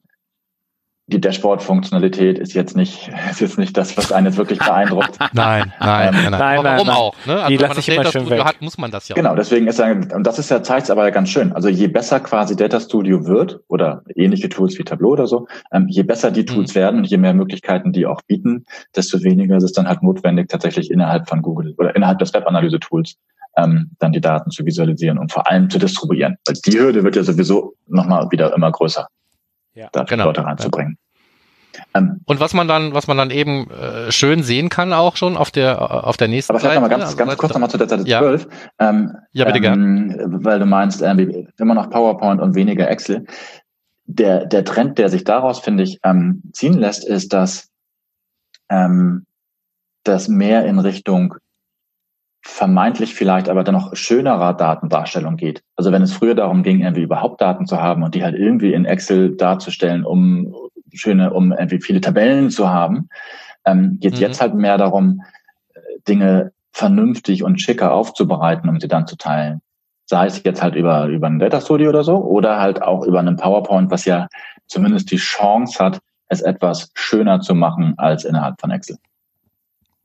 die Dashboard-Funktionalität ist jetzt nicht, *laughs* ist jetzt nicht das, was einen jetzt wirklich beeindruckt. *laughs* nein, nein, ähm, nein, nein. Warum nein. auch? Ne? Also die wenn man das Data Studio weg. hat, muss man das ja. Genau, auch. deswegen ist ja, und das ist ja zeigt aber ganz schön. Also je besser quasi Data Studio wird oder ähnliche Tools wie Tableau oder so, ähm, je besser die Tools mhm. werden und je mehr Möglichkeiten die auch bieten, desto weniger ist es dann halt notwendig, tatsächlich innerhalb von Google oder innerhalb des Webanalyse-Tools ähm, dann die Daten zu visualisieren und vor allem zu distribuieren. Weil die Hürde wird ja sowieso nochmal wieder immer größer ja. da genau. Leute reinzubringen. Ähm, und was man dann, was man dann eben äh, schön sehen kann auch schon auf der auf der nächsten aber Seite. Aber ganz, also, ganz kurz nochmal zu der Seite ja. 12. Ähm, ja, bitte ähm, gern. Weil du meinst, äh, immer noch PowerPoint und weniger Excel. Der, der Trend, der sich daraus, finde ich, ähm, ziehen lässt, ist, dass ähm, das mehr in Richtung vermeintlich vielleicht aber dennoch schönerer Datendarstellung geht. Also wenn es früher darum ging, irgendwie überhaupt Daten zu haben und die halt irgendwie in Excel darzustellen, um schöne, um irgendwie viele Tabellen zu haben, ähm, geht mhm. jetzt halt mehr darum, äh, Dinge vernünftig und schicker aufzubereiten, um sie dann zu teilen. Sei es jetzt halt über, über ein Data Studio oder so oder halt auch über einen PowerPoint, was ja zumindest die Chance hat, es etwas schöner zu machen als innerhalb von Excel.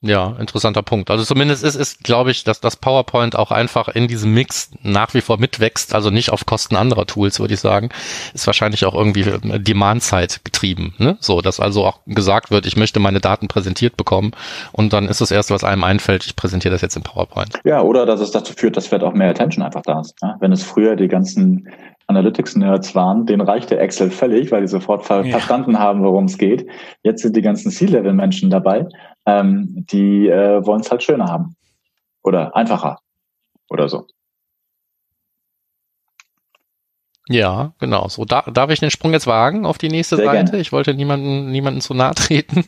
Ja, interessanter Punkt. Also zumindest ist, ist glaube ich, dass das PowerPoint auch einfach in diesem Mix nach wie vor mitwächst, also nicht auf Kosten anderer Tools, würde ich sagen. Ist wahrscheinlich auch irgendwie äh, Demand-Zeit getrieben. Ne? So, dass also auch gesagt wird, ich möchte meine Daten präsentiert bekommen und dann ist das erste, was einem einfällt, ich präsentiere das jetzt in PowerPoint. Ja, oder dass es dazu führt, dass vielleicht auch mehr Attention einfach da ist. Ne? Wenn es früher die ganzen Analytics-Nerds waren, denen reichte Excel völlig, weil die sofort ver ja. verstanden haben, worum es geht. Jetzt sind die ganzen C-Level-Menschen dabei, ähm, die äh, wollen es halt schöner haben oder einfacher oder so. Ja, genau. So, da, darf ich den Sprung jetzt wagen auf die nächste Sehr Seite? gerne. Ich wollte niemanden, niemanden zu nahe treten.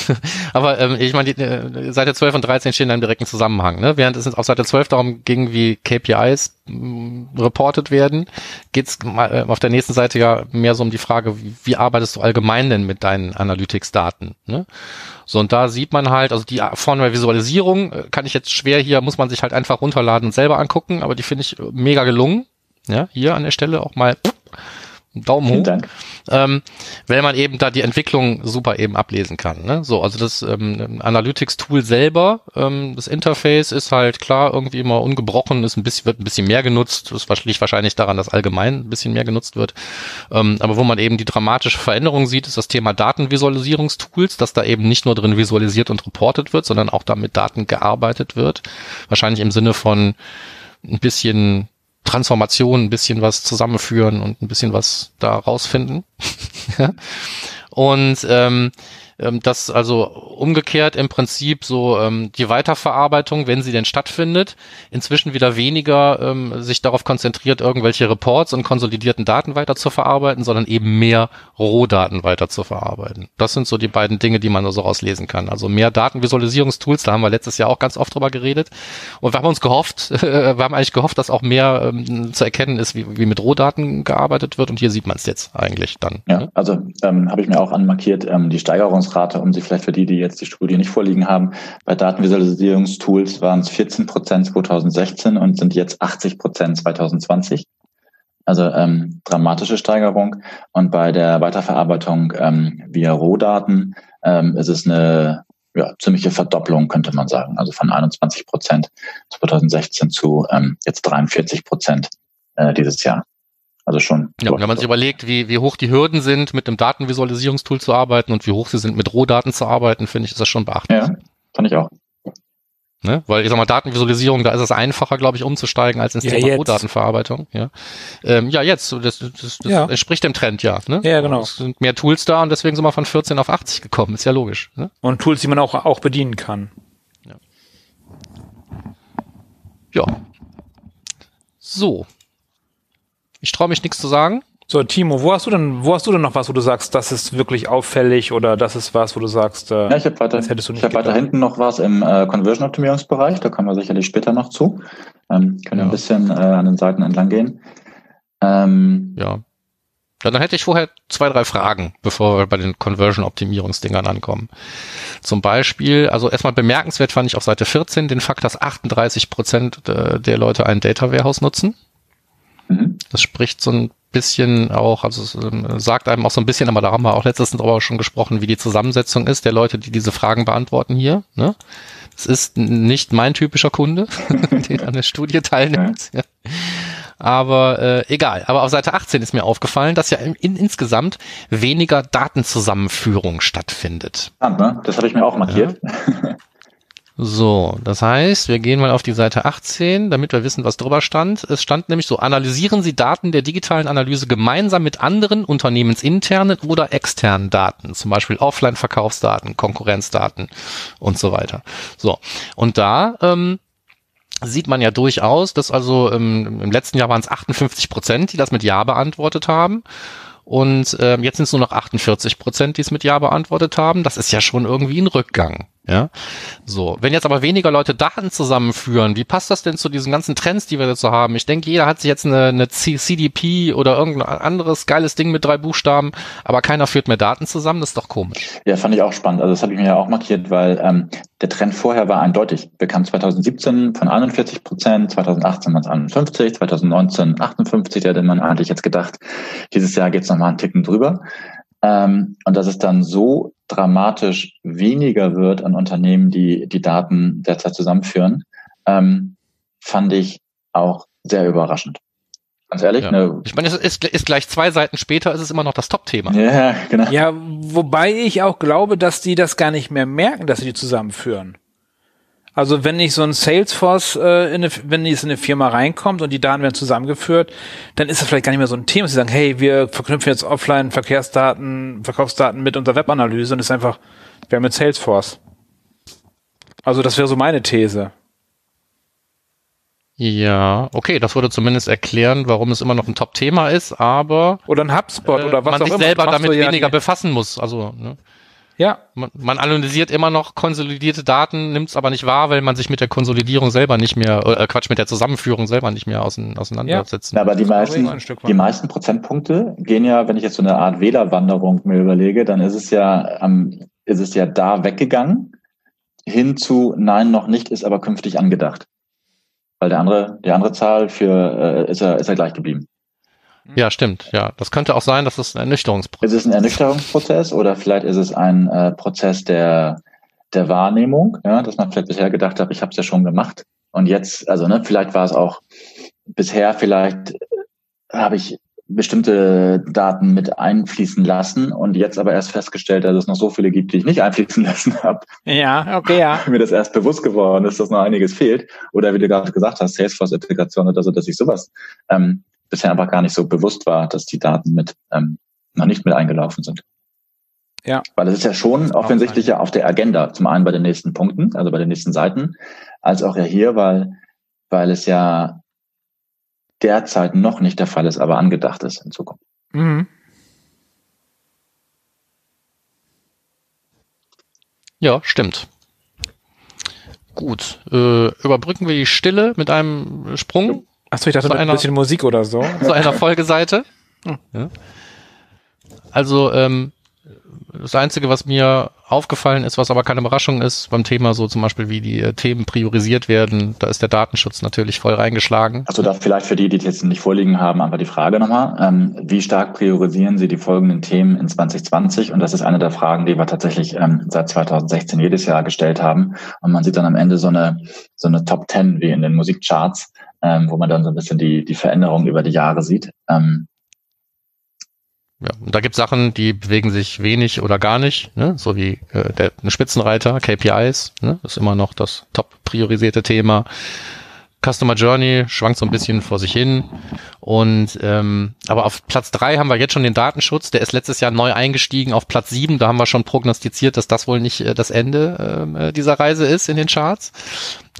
*laughs* Aber ähm, ich meine, die, äh, Seite 12 und 13 stehen in einem direkten Zusammenhang. Ne? Während es auf Seite 12 darum ging, wie KPIs mh, reported werden, geht's äh, auf der nächsten Seite ja mehr so um die Frage, wie, wie arbeitest du allgemein denn mit deinen Analytics-Daten? Ne? So, und da sieht man halt, also die Form der Visualisierung äh, kann ich jetzt schwer hier, muss man sich halt einfach runterladen und selber angucken, aber die finde ich äh, mega gelungen. Ja, hier an der Stelle auch mal Daumen Vielen hoch. Dank. Ähm, weil man eben da die Entwicklung super eben ablesen kann. Ne? So, also das ähm, Analytics-Tool selber, ähm, das Interface ist halt klar irgendwie immer ungebrochen, ist ein bisschen, wird ein bisschen mehr genutzt. Das liegt wahrscheinlich daran, dass allgemein ein bisschen mehr genutzt wird. Ähm, aber wo man eben die dramatische Veränderung sieht, ist das Thema Datenvisualisierungstools, dass da eben nicht nur drin visualisiert und reportet wird, sondern auch da mit Daten gearbeitet wird. Wahrscheinlich im Sinne von ein bisschen Transformation, ein bisschen was zusammenführen und ein bisschen was da rausfinden. *laughs* Und ähm, ähm, das also umgekehrt im Prinzip so ähm, die Weiterverarbeitung, wenn sie denn stattfindet, inzwischen wieder weniger ähm, sich darauf konzentriert, irgendwelche Reports und konsolidierten Daten weiter zu verarbeiten, sondern eben mehr Rohdaten weiter zu verarbeiten. Das sind so die beiden Dinge, die man so rauslesen kann. Also mehr Datenvisualisierungstools, da haben wir letztes Jahr auch ganz oft drüber geredet. Und wir haben uns gehofft, *laughs* wir haben eigentlich gehofft, dass auch mehr ähm, zu erkennen ist, wie, wie mit Rohdaten gearbeitet wird. Und hier sieht man es jetzt eigentlich dann. Ja, ne? also ähm, habe ich mir auch anmarkiert, ähm, die Steigerungsrate, um sie vielleicht für die, die jetzt die Studie nicht vorliegen haben, bei Datenvisualisierungstools waren es 14 Prozent 2016 und sind jetzt 80 Prozent 2020. Also ähm, dramatische Steigerung. Und bei der Weiterverarbeitung ähm, via Rohdaten ähm, ist es eine ja, ziemliche Verdopplung, könnte man sagen. Also von 21 Prozent 2016 zu ähm, jetzt 43 Prozent äh, dieses Jahr. Also schon. Ja, wenn man sich überlegt, wie, wie hoch die Hürden sind, mit einem Datenvisualisierungstool zu arbeiten und wie hoch sie sind, mit Rohdaten zu arbeiten, finde ich, ist das schon beachtlich. Ja, fand ich auch. Ne? Weil ich sag mal, Datenvisualisierung, da ist es einfacher, glaube ich, umzusteigen als ins Ja, Thema jetzt. Rohdatenverarbeitung. Ja, ähm, ja jetzt, das, das, das Ja. entspricht dem Trend, ja. Ne? Ja, genau. Es sind mehr Tools da und deswegen sind wir von 14 auf 80 gekommen, ist ja logisch. Ne? Und Tools, die man auch, auch bedienen kann. Ja. So. Ich traue mich nichts zu sagen. So, Timo, wo hast du denn, wo hast du denn noch was, wo du sagst, das ist wirklich auffällig oder das ist was, wo du sagst, äh, Ja, ich habe weiter, das hättest du ich nicht hab weiter hinten noch was im äh, Conversion-Optimierungsbereich, da kommen wir sicherlich später noch zu. Ähm, können wir Ja. ein bisschen äh, an den Seiten entlang gehen. Ähm, Ja. Ja, dann hätte ich vorher zwei, drei Fragen, bevor wir bei den Conversion-Optimierungsdingern ankommen. Zum Beispiel, also erstmal bemerkenswert fand ich auf Seite 14 den Fakt, dass 38 Prozent äh, der Leute ein Data Warehouse nutzen. Das spricht so ein bisschen auch, also es ähm, sagt einem auch so ein bisschen, aber da haben wir auch letztens drüber schon gesprochen, wie die Zusammensetzung ist der Leute, die diese Fragen beantworten hier. Ne? Es ist nicht mein typischer Kunde, *laughs* der an der Studie teilnimmt. Ja. Aber äh, egal. Aber auf Seite 18 ist mir aufgefallen, dass ja in, in, insgesamt weniger Datenzusammenführung stattfindet. Spannend, ne? Das habe ich mir auch markiert. *laughs* So, das heißt, wir gehen mal auf die Seite 18, damit wir wissen, was drüber stand. Es stand nämlich so, analysieren Sie Daten der digitalen Analyse gemeinsam mit anderen unternehmensinternen oder externen Daten, zum Beispiel Offline-Verkaufsdaten, Konkurrenzdaten und so weiter. So, und da ähm, sieht man ja durchaus, dass also ähm, im letzten Jahr waren es 58 Prozent, die das mit Ja beantwortet haben. Und ähm, jetzt sind es nur noch 48 Prozent, die es mit Ja beantwortet haben. Das ist ja schon irgendwie ein Rückgang. Ja, so. Wenn jetzt aber weniger Leute Daten zusammenführen, wie passt das denn zu diesen ganzen Trends, die wir dazu haben? Ich denke, jeder hat sich jetzt eine, eine CDP oder irgendein anderes geiles Ding mit drei Buchstaben, aber keiner führt mehr Daten zusammen. Das ist doch komisch. Ja, fand ich auch spannend. Also das habe ich mir ja auch markiert, weil ähm, der Trend vorher war eindeutig. Wir kamen 2017 von 41 Prozent, 2018 waren es 51, 2019 58. Da hätte man eigentlich jetzt gedacht, dieses Jahr geht es nochmal einen Ticken drüber. Ähm, und dass es dann so dramatisch weniger wird an Unternehmen, die die Daten derzeit zusammenführen, ähm, fand ich auch sehr überraschend. Ganz ehrlich, Ja. ne? Ich meine, es ist, ist gleich zwei Seiten später, ist es immer noch das Top-Thema. Ja, genau. Ja, wobei ich auch glaube, dass die das gar nicht mehr merken, dass sie die zusammenführen. Also wenn nicht so ein Salesforce, äh, in eine, wenn es in eine Firma reinkommt und die Daten werden zusammengeführt, dann ist das vielleicht gar nicht mehr so ein Thema. Sie sagen, hey, wir verknüpfen jetzt offline Verkehrsdaten, Verkaufsdaten mit unserer Webanalyse und es ist einfach, wir haben jetzt Salesforce. Also das wäre so meine These. Ja, okay, das würde zumindest erklären, warum es immer noch ein Top-Thema ist, aber oder ein HubSpot äh, oder was man auch sich immer. selber Machst damit du ja weniger befassen muss. Also ne? Ja, man, man analysiert immer noch konsolidierte Daten, nimmt es aber nicht wahr, weil man sich mit der Konsolidierung selber nicht mehr, äh, Quatsch, mit der Zusammenführung selber nicht mehr ausein, auseinandersetzen. Ja, aber die meisten, die meisten Prozentpunkte gehen ja, wenn ich jetzt so eine Art Wählerwanderung mir überlege, dann ist es ja, ähm, ist es ja da weggegangen, hin zu nein, noch nicht, ist aber künftig angedacht. Weil der andere, die andere Zahl für äh, ist er, ist er gleich geblieben. Ja, stimmt. Ja, das könnte auch sein, dass es ein Ernüchterungsprozess Ist es ein Ernüchterungsprozess oder vielleicht ist es ein äh, Prozess der, der Wahrnehmung, ja, dass man vielleicht bisher gedacht hat, ich habe es ja schon gemacht. Und jetzt, also ne, vielleicht war es auch bisher, vielleicht habe ich bestimmte Daten mit einfließen lassen und jetzt aber erst festgestellt, dass es noch so viele gibt, die ich nicht einfließen *laughs* lassen habe. ja, okay, ja. *laughs* Mir das erst bewusst geworden ist, dass noch einiges fehlt. Oder wie du gerade gesagt hast, Salesforce-Integration oder so, dass ich sowas ähm, bisher einfach gar nicht so bewusst war, dass die Daten mit ähm, noch nicht mit eingelaufen sind. Ja. Weil es ist ja schon Auch offensichtlich ja auf der Agenda, zum einen bei den nächsten Punkten, also bei den nächsten Seiten, als auch ja hier, weil, weil es ja derzeit noch nicht der Fall ist, aber angedacht ist in Zukunft. Mhm. Ja, stimmt. Gut, äh, überbrücken wir die Stille mit einem Sprung Achso, ich dachte mit ein einer- bisschen Musik oder so. *laughs* zu einer Folgeseite. Hm. Ja. Also ähm, das Einzige, was mir aufgefallen ist, was aber keine Überraschung ist, beim Thema so zum Beispiel, wie die äh, Themen priorisiert werden, da ist der Datenschutz natürlich voll reingeschlagen. Also da vielleicht für die, die es jetzt nicht vorliegen haben, einfach die Frage nochmal. Ähm, wie stark priorisieren Sie die folgenden Themen in 2020? Und das ist eine der Fragen, die wir tatsächlich ähm, seit 2016 jedes Jahr gestellt haben. Und man sieht dann am Ende so eine, so eine Top 10 wie in den Musikcharts, ähm, wo man dann so ein bisschen die, die Veränderung über die Jahre sieht. Ähm, Ja, und da gibt Sachen, die bewegen sich wenig oder gar nicht, ne? so wie äh, der Spitzenreiter, KPIs, ne? ist immer noch das top priorisierte Thema. Customer Journey schwankt so ein bisschen vor sich hin. Und ähm, aber auf Platz drei haben wir jetzt schon den Datenschutz, der ist letztes Jahr neu eingestiegen auf Platz sieben. Da haben wir schon prognostiziert, dass das wohl nicht äh, das Ende ähm, äh, dieser Reise ist in den Charts.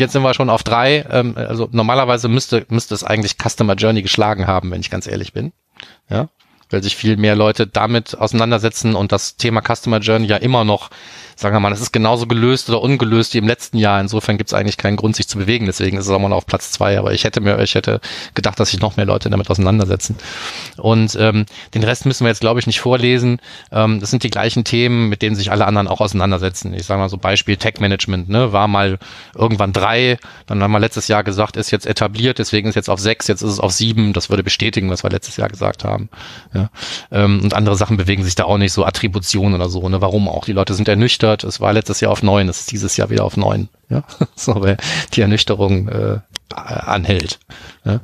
Jetzt sind wir schon auf drei. Ähm, also normalerweise müsste, müsste es eigentlich Customer Journey geschlagen haben, wenn ich ganz ehrlich bin. Ja, weil sich viel mehr Leute damit auseinandersetzen und das Thema Customer Journey ja immer noch, sagen wir mal, das ist genauso gelöst oder ungelöst wie im letzten Jahr. Insofern gibt es eigentlich keinen Grund, sich zu bewegen. Deswegen ist es auch mal auf Platz zwei. Aber ich hätte mir, ich hätte gedacht, dass sich noch mehr Leute damit auseinandersetzen. Und ähm, den Rest müssen wir jetzt, glaube ich, nicht vorlesen. Ähm, das sind die gleichen Themen, mit denen sich alle anderen auch auseinandersetzen. Ich sage mal so Beispiel Tech Management, ne, war mal irgendwann drei, dann haben wir letztes Jahr gesagt, ist jetzt etabliert, deswegen ist jetzt auf sechs, jetzt ist es auf sieben. Das würde bestätigen, was wir letztes Jahr gesagt haben. Ja. Ähm, und andere Sachen bewegen sich da auch nicht, so Attribution oder so. Ne? Warum auch? Die Leute sind ernüchtert. Es war letztes Jahr auf neun, es ist dieses Jahr wieder auf neun. Ja? *laughs* so, weil die Ernüchterung äh, anhält. Ja?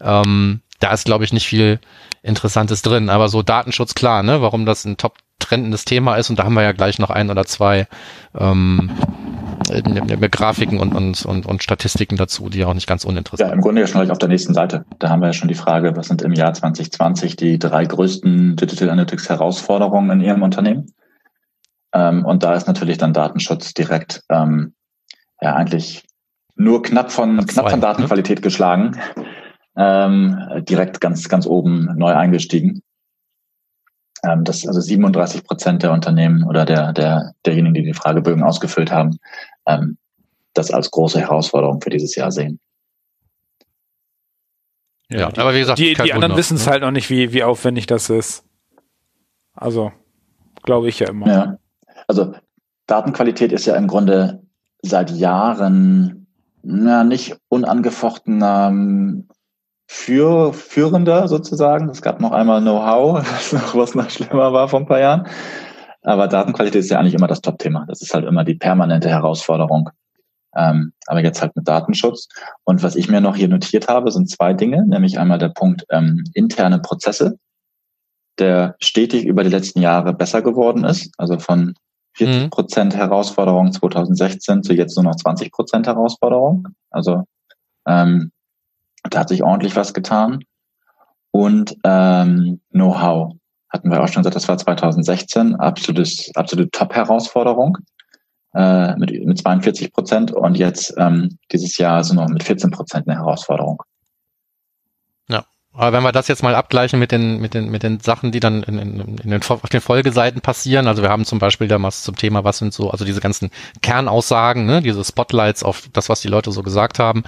Ähm, da ist, glaube ich, nicht viel Interessantes drin. Aber so Datenschutz, klar, ne? warum das ein top trendendes Thema ist. Und da haben wir ja gleich noch ein oder zwei ähm, äh, Grafiken und, und, und, und Statistiken dazu, die auch nicht ganz uninteressant ja, im Grunde ja schon gleich auf der nächsten Seite. Da haben wir ja schon die Frage, was sind im Jahr 2020 die drei größten Digital Analytics Herausforderungen in Ihrem Unternehmen? Ähm, und da ist natürlich dann Datenschutz direkt ähm, ja eigentlich nur knapp von Platz knapp zwei, von ne? Datenqualität geschlagen. Ähm, direkt ganz ganz oben neu eingestiegen. Ähm, das also 37 Prozent der Unternehmen oder der der derjenigen, die die Fragebögen ausgefüllt haben, ähm, das als große Herausforderung für dieses Jahr sehen. Ja, aber wie gesagt, Die, die anderen wissen es ne? halt noch nicht, wie, wie aufwendig das ist. Also, glaube ich ja immer. Ja. Also Datenqualität ist ja im Grunde seit Jahren na, nicht unangefochten ähm, für Führender sozusagen. Es gab noch einmal Know-how, *laughs* was noch, schlimmer war vor ein paar Jahren. Aber Datenqualität ist ja eigentlich immer das Top-Thema. Das ist halt immer die permanente Herausforderung. Ähm, aber jetzt halt mit Datenschutz. Und was ich mir noch hier notiert habe, sind zwei Dinge, nämlich einmal der Punkt ähm, interne Prozesse, der stetig über die letzten Jahre besser geworden ist, also von 40 Prozent Herausforderung 2016 zu jetzt nur noch 20 Prozent Herausforderung. Also ähm, da hat sich ordentlich was getan. Und ähm, Know-how hatten wir auch schon gesagt, das war 2016 absolutes, absolute Top-Herausforderung. äh, mit, mit 42 Prozent und jetzt ähm, dieses Jahr sind wir mit 14 Prozent eine Herausforderung. Aber wenn wir das jetzt mal abgleichen mit den, mit den, mit den Sachen, die dann in, in, in den, auf den Folgeseiten passieren, also wir haben zum Beispiel damals zum Thema, was sind so, also diese ganzen Kernaussagen, ne, diese Spotlights auf das, was die Leute so gesagt haben,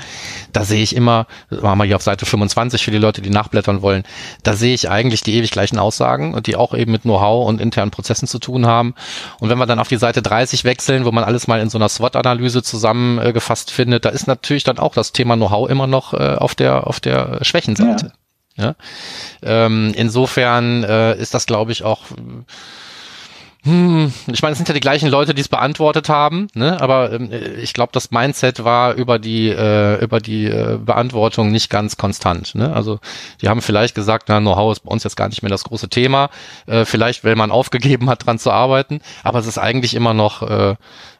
da sehe ich immer, machen wir hier auf Seite 25 für die Leute, die nachblättern wollen, da sehe ich eigentlich die ewig gleichen Aussagen und die auch eben mit Know-how und internen Prozessen zu tun haben. Und wenn wir dann auf die Seite 30 wechseln, wo man alles mal in so einer SWOT-Analyse zusammengefasst findet, da ist natürlich dann auch das Thema Know-how immer noch äh, auf der, auf der Schwächenseite. Ja. Ja? Ähm, insofern äh, ist das, glaube ich, auch hm, ich meine, es sind ja die gleichen Leute, die es beantwortet haben, ne? aber ähm, ich glaube, das Mindset war über die äh, über die äh, Beantwortung nicht ganz konstant. Ne? Also die haben vielleicht gesagt, na, Know-how ist bei uns jetzt gar nicht mehr das große Thema, äh, vielleicht, weil man *laughs* aufgegeben hat, dran zu arbeiten, aber es ist eigentlich immer noch äh,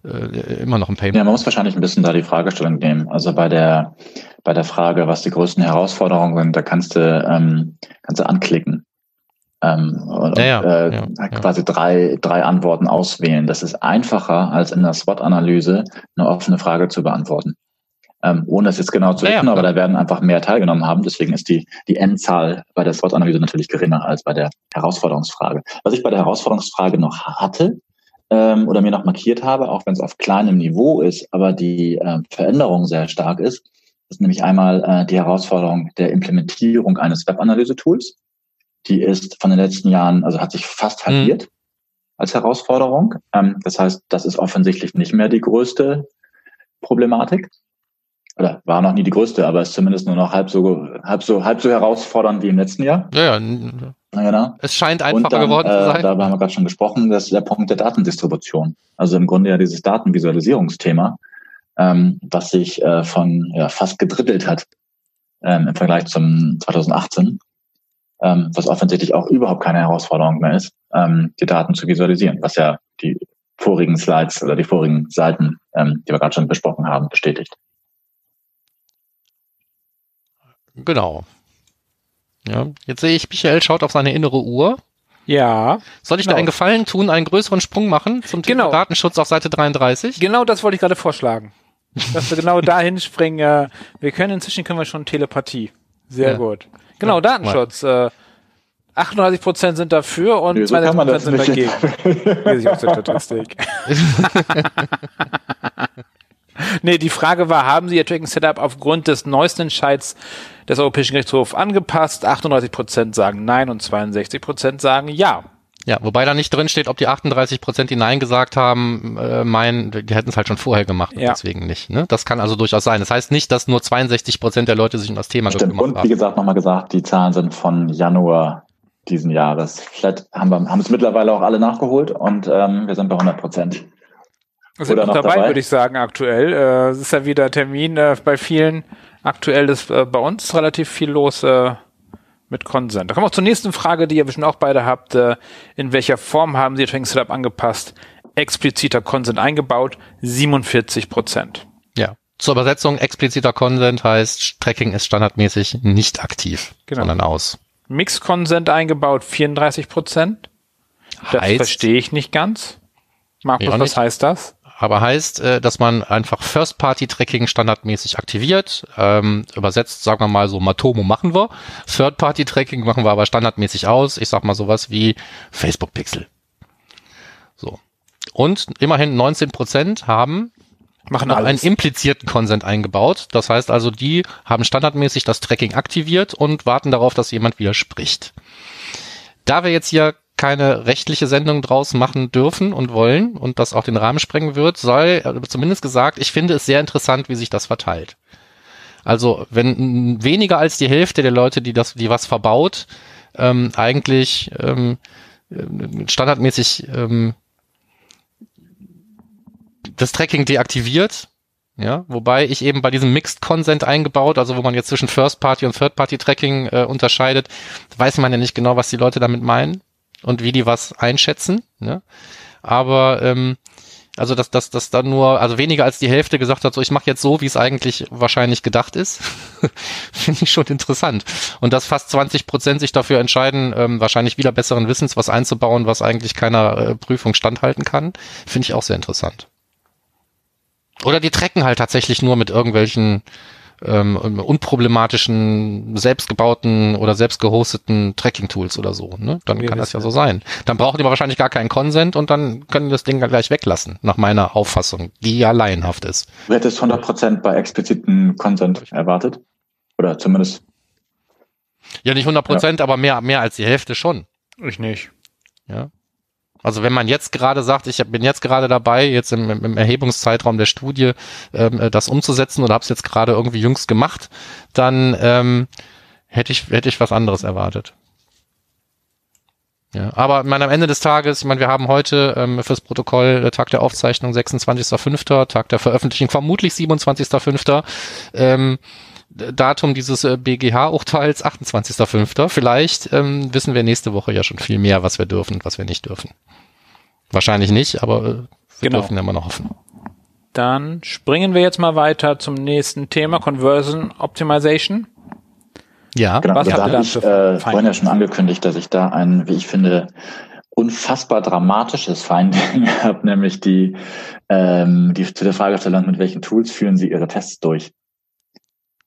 äh, immer noch ein Payment. Ja, man muss wahrscheinlich ein bisschen da die Fragestellung nehmen. Also bei der bei der Frage, was die größten Herausforderungen sind, da kannst du ähm, kannst du anklicken ähm, und, ja, ja, äh, ja, quasi drei, drei Antworten auswählen. Das ist einfacher, als in der SWOT-Analyse eine offene Frage zu beantworten. Ähm, ohne es jetzt genau zu wissen, aber da werden einfach mehr teilgenommen haben. Deswegen ist die, die Endzahl bei der SWOT-Analyse natürlich geringer als bei der Herausforderungsfrage. Was ich bei der Herausforderungsfrage noch hatte, ähm, oder mir noch markiert habe, auch wenn es auf kleinem Niveau ist, aber die äh, Veränderung sehr stark ist, ist nämlich einmal äh, die Herausforderung der Implementierung eines Web-Analyse-Tools die ist von den letzten Jahren, also hat sich fast mhm. halbiert mhm. als Herausforderung. Ähm, das heißt, das ist offensichtlich nicht mehr die größte Problematik. Oder war noch nie die größte, aber ist zumindest nur noch halb so, halb so, halb so herausfordernd wie im letzten Jahr. Ja, ja. Genau. Es scheint einfacher dann, geworden zu äh, sein. Äh, darüber haben wir gerade schon gesprochen, das ist der Punkt der Datendistribution. Also im Grunde ja dieses Datenvisualisierungsthema, ähm, was sich äh, von ja, fast gedrittelt hat ähm, im Vergleich zum 2018 ähm, was offensichtlich auch überhaupt keine Herausforderung mehr ist, ähm, die Daten zu visualisieren, was ja die vorigen Slides oder die vorigen Seiten, ähm, die wir gerade schon besprochen haben, bestätigt. Genau. Ja, jetzt sehe ich, Michael schaut auf seine innere Uhr. Ja. Soll ich genau. dir einen Gefallen tun, einen größeren Sprung machen zum Thema genau. Datenschutz auf Seite 33? Genau das wollte ich gerade vorschlagen. Dass wir genau *laughs* dahin springen. Wir können inzwischen können wir schon Telepathie. Sehr ja. gut. Genau, Datenschutz. Äh, 38 Prozent sind dafür und nee, so 62 sind dagegen. Lese ich aus der Statistik. *laughs* nee, die Frage war, haben Sie Ihr Tracking Setup aufgrund des neuesten Entscheids des Europäischen Gerichtshofs angepasst? 38 Prozent sagen nein und 62 Prozent sagen ja. Ja, wobei da nicht drin steht, ob die 38 Prozent, die Nein gesagt haben, äh, meinen, die hätten es halt schon vorher gemacht und ja. deswegen nicht. Ne? Das kann also durchaus sein. Das heißt nicht, dass nur 62 Prozent der Leute sich um das Thema Stimmt. gekümmert und, haben. Und wie gesagt, nochmal gesagt, die Zahlen sind von Januar diesen Jahres. Vielleicht haben wir haben es mittlerweile auch alle nachgeholt und ähm, wir sind bei 100 Prozent. Wir sind noch dabei, dabei, würde ich sagen, aktuell. Äh, es ist ja wieder Termin äh, bei vielen. Aktuell ist äh, bei uns relativ viel los. Äh, mit Consent. Da kommen wir auch zur nächsten Frage, die ihr bestimmt auch beide habt. Äh, in welcher Form haben Sie Ihr Tracking Setup angepasst? Expliziter Consent eingebaut, 47 Prozent. Ja. Zur Übersetzung, expliziter Consent heißt, Tracking ist standardmäßig nicht aktiv, genau. sondern aus. Mixed Consent eingebaut, 34 Prozent. Das heißt, verstehe ich nicht ganz. Markus, was heißt das? Aber heißt, äh, dass man einfach First-Party-Tracking standardmäßig aktiviert. Ähm, übersetzt, sagen wir mal so, Matomo machen wir. Third-Party-Tracking machen wir aber standardmäßig aus. Ich sag mal sowas wie Facebook-Pixel. So. Und immerhin 19 Prozent haben machen noch einen implizierten Consent eingebaut. Das heißt also, die haben standardmäßig das Tracking aktiviert und warten darauf, dass jemand widerspricht. Da wir jetzt hier keine rechtliche Sendung draus machen dürfen und wollen und das auch den Rahmen sprengen wird, sei zumindest gesagt, ich finde es sehr interessant, wie sich das verteilt. Also wenn weniger als die Hälfte der Leute, die das, die was verbaut, ähm, eigentlich ähm, standardmäßig ähm, das Tracking deaktiviert, ja, wobei ich eben bei diesem Mixed Consent eingebaut, also wo man jetzt zwischen First Party und Third Party Tracking äh, unterscheidet, weiß man ja nicht genau, was die Leute damit meinen und wie die was einschätzen. Ne? Aber ähm, also dass dass dass dann nur, also weniger als die Hälfte gesagt hat, so ich mache jetzt so, wie es eigentlich wahrscheinlich gedacht ist, *laughs* finde ich schon interessant. Und dass fast 20 Prozent sich dafür entscheiden, ähm, wahrscheinlich wieder besseren Wissens was einzubauen, was eigentlich keiner äh, Prüfung standhalten kann, finde ich auch sehr interessant. Oder die trecken halt tatsächlich nur mit irgendwelchen ähm, unproblematischen, selbstgebauten oder selbst gehosteten Tracking-Tools oder so. Ne? Dann Wie kann das ja so sein. Dann brauchen die aber wahrscheinlich gar keinen Consent und dann können die das Ding gleich weglassen, nach meiner Auffassung, die ja laienhaft ist. Du hättest 100% bei expliziten Consent erwartet? Oder zumindest? Ja, nicht 100%, ja. aber mehr, mehr als die Hälfte schon. Ich nicht. Ja. Also wenn man jetzt gerade sagt, ich bin jetzt gerade dabei, jetzt im, im Erhebungszeitraum der Studie ähm, äh, das umzusetzen oder habe es jetzt gerade irgendwie jüngst gemacht, dann ähm, hätte ich hätte ich was anderes erwartet. Ja, aber ich meine, am Ende des Tages, ich meine, wir haben heute ähm, fürs Protokoll äh, Tag der Aufzeichnung 26.05., Tag der Veröffentlichung vermutlich 27.05. Ähm, Datum dieses äh, BGH-Urteils 28.05. Vielleicht ähm, wissen wir nächste Woche ja schon viel mehr, was wir dürfen und was wir nicht dürfen. Wahrscheinlich nicht, aber äh, wir genau. dürfen immer noch hoffen. Dann springen wir jetzt mal weiter zum nächsten Thema, Conversion Optimization. Ja, genau, was habt ihr da ich äh, vorhin ja schon angekündigt, dass ich da ein, wie ich finde, unfassbar dramatisches Finding *laughs* habe, nämlich die, ähm, die zu der Fragestellung, mit welchen Tools führen Sie Ihre Tests durch?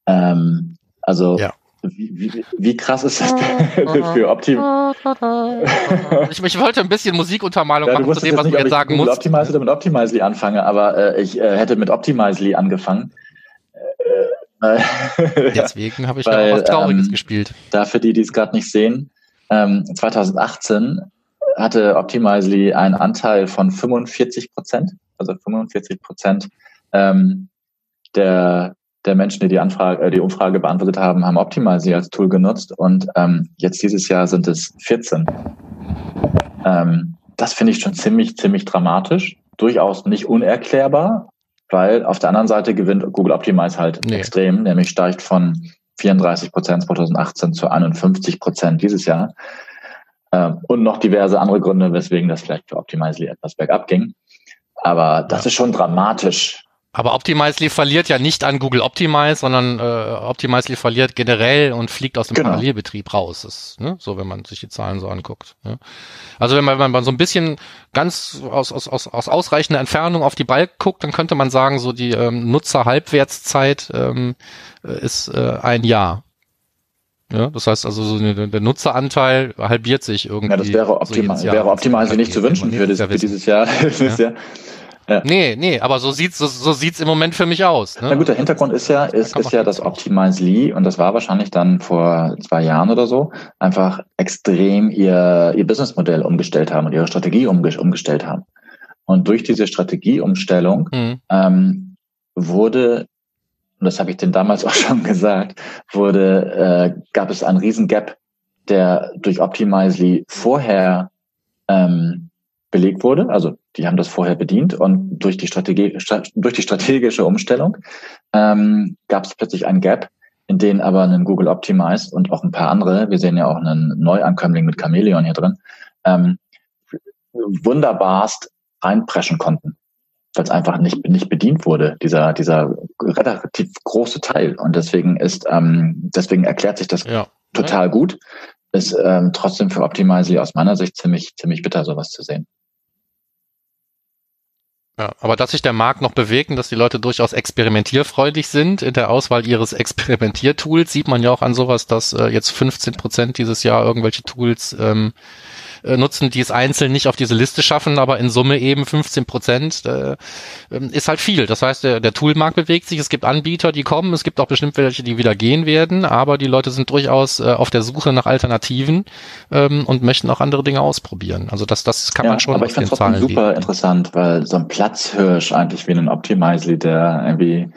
Ähm, also ja. Wie, wie, wie krass ist das *laughs* *laughs* für Optim? *laughs* ich, ich wollte ein bisschen Musikuntermalung ja, machen zu dem, was nicht, du jetzt sagen musst. Optimize oder mit Optimizely anfange, aber äh, ich äh, hätte mit Optimizely angefangen. Äh, Deswegen habe ich weil, ja was Trauriges ähm, gespielt. Dafür die, die es gerade nicht sehen, ähm, 2018 hatte Optimizely einen Anteil von 45 Prozent, also 45 Prozent ähm, der der Menschen, die die, Anfrage, äh, die Umfrage beantwortet haben, haben Optimize als Tool genutzt und ähm, jetzt dieses Jahr sind es 14. Ähm, das finde ich schon ziemlich, ziemlich dramatisch. Durchaus nicht unerklärbar, weil auf der anderen Seite gewinnt Google Optimize halt nee. extrem, nämlich steigt von 34 Prozent 2018 zu 51 Prozent dieses Jahr. Ähm, und noch diverse andere Gründe, weswegen das vielleicht für Optimizely etwas bergab ging. Aber das ja. ist schon dramatisch, aber Optimizely verliert ja nicht an Google Optimize, sondern äh, Optimizely verliert generell und fliegt aus dem genau. Parallelbetrieb raus. Das, ne? So, wenn man sich die Zahlen so anguckt. Ja. Also wenn man, wenn man so ein bisschen ganz aus, aus, aus, aus ausreichender Entfernung auf die Balk guckt, dann könnte man sagen, so die ähm, Nutzer-Halbwertszeit ähm, ist äh, ein Jahr. Ja, das heißt also, so eine, der Nutzeranteil halbiert sich irgendwie. Ja, das wäre optimal, so wäre optimal nicht zu wünschen für, das, für dieses Jahr. *laughs* ja. Ja. Nee, nee, aber so sieht's so, so sieht's im Moment für mich aus. Ne? Na gut, der Hintergrund ist ja, ist, ist ja, dass Optimizely, und das war wahrscheinlich dann vor zwei Jahren oder so, einfach extrem ihr, ihr Businessmodell umgestellt haben und ihre Strategie umge umgestellt haben. Und durch diese Strategieumstellung mhm. ähm, wurde, und das habe ich denn damals *laughs* auch schon gesagt, wurde, äh, gab es einen riesen Gap, der durch Optimizely vorher ähm, belegt wurde. Also die haben das vorher bedient und durch die, Strategie, durch die strategische Umstellung ähm, gab es plötzlich ein Gap, in den aber ein Google Optimize und auch ein paar andere, wir sehen ja auch einen Neuankömmling mit Chameleon hier drin, ähm, wunderbarst reinpreschen konnten, weil es einfach nicht, nicht bedient wurde, dieser, dieser relativ große Teil. Und deswegen ist, ähm, deswegen erklärt sich das ja. total gut. Ist ähm, trotzdem für Optimizely aus meiner Sicht ziemlich, ziemlich bitter, sowas zu sehen. Ja, aber dass sich der Markt noch bewegt und dass die Leute durchaus experimentierfreudig sind in der Auswahl ihres Experimentiertools, sieht man ja auch an sowas, dass äh, jetzt 15 Prozent dieses Jahr irgendwelche Tools ähm, äh, nutzen, die es einzeln nicht auf diese Liste schaffen, aber in Summe eben 15 Prozent äh, ähm, ist halt viel. Das heißt, der, der Toolmarkt bewegt sich, es gibt Anbieter, die kommen, es gibt auch bestimmt welche, die wieder gehen werden, aber die Leute sind durchaus äh, auf der Suche nach Alternativen ähm, und möchten auch andere Dinge ausprobieren. Also das, das kann ja, man schon aber ich finde es super liegen. interessant, weil so ein Platzhirsch eigentlich wie ein Optimizely, der irgendwie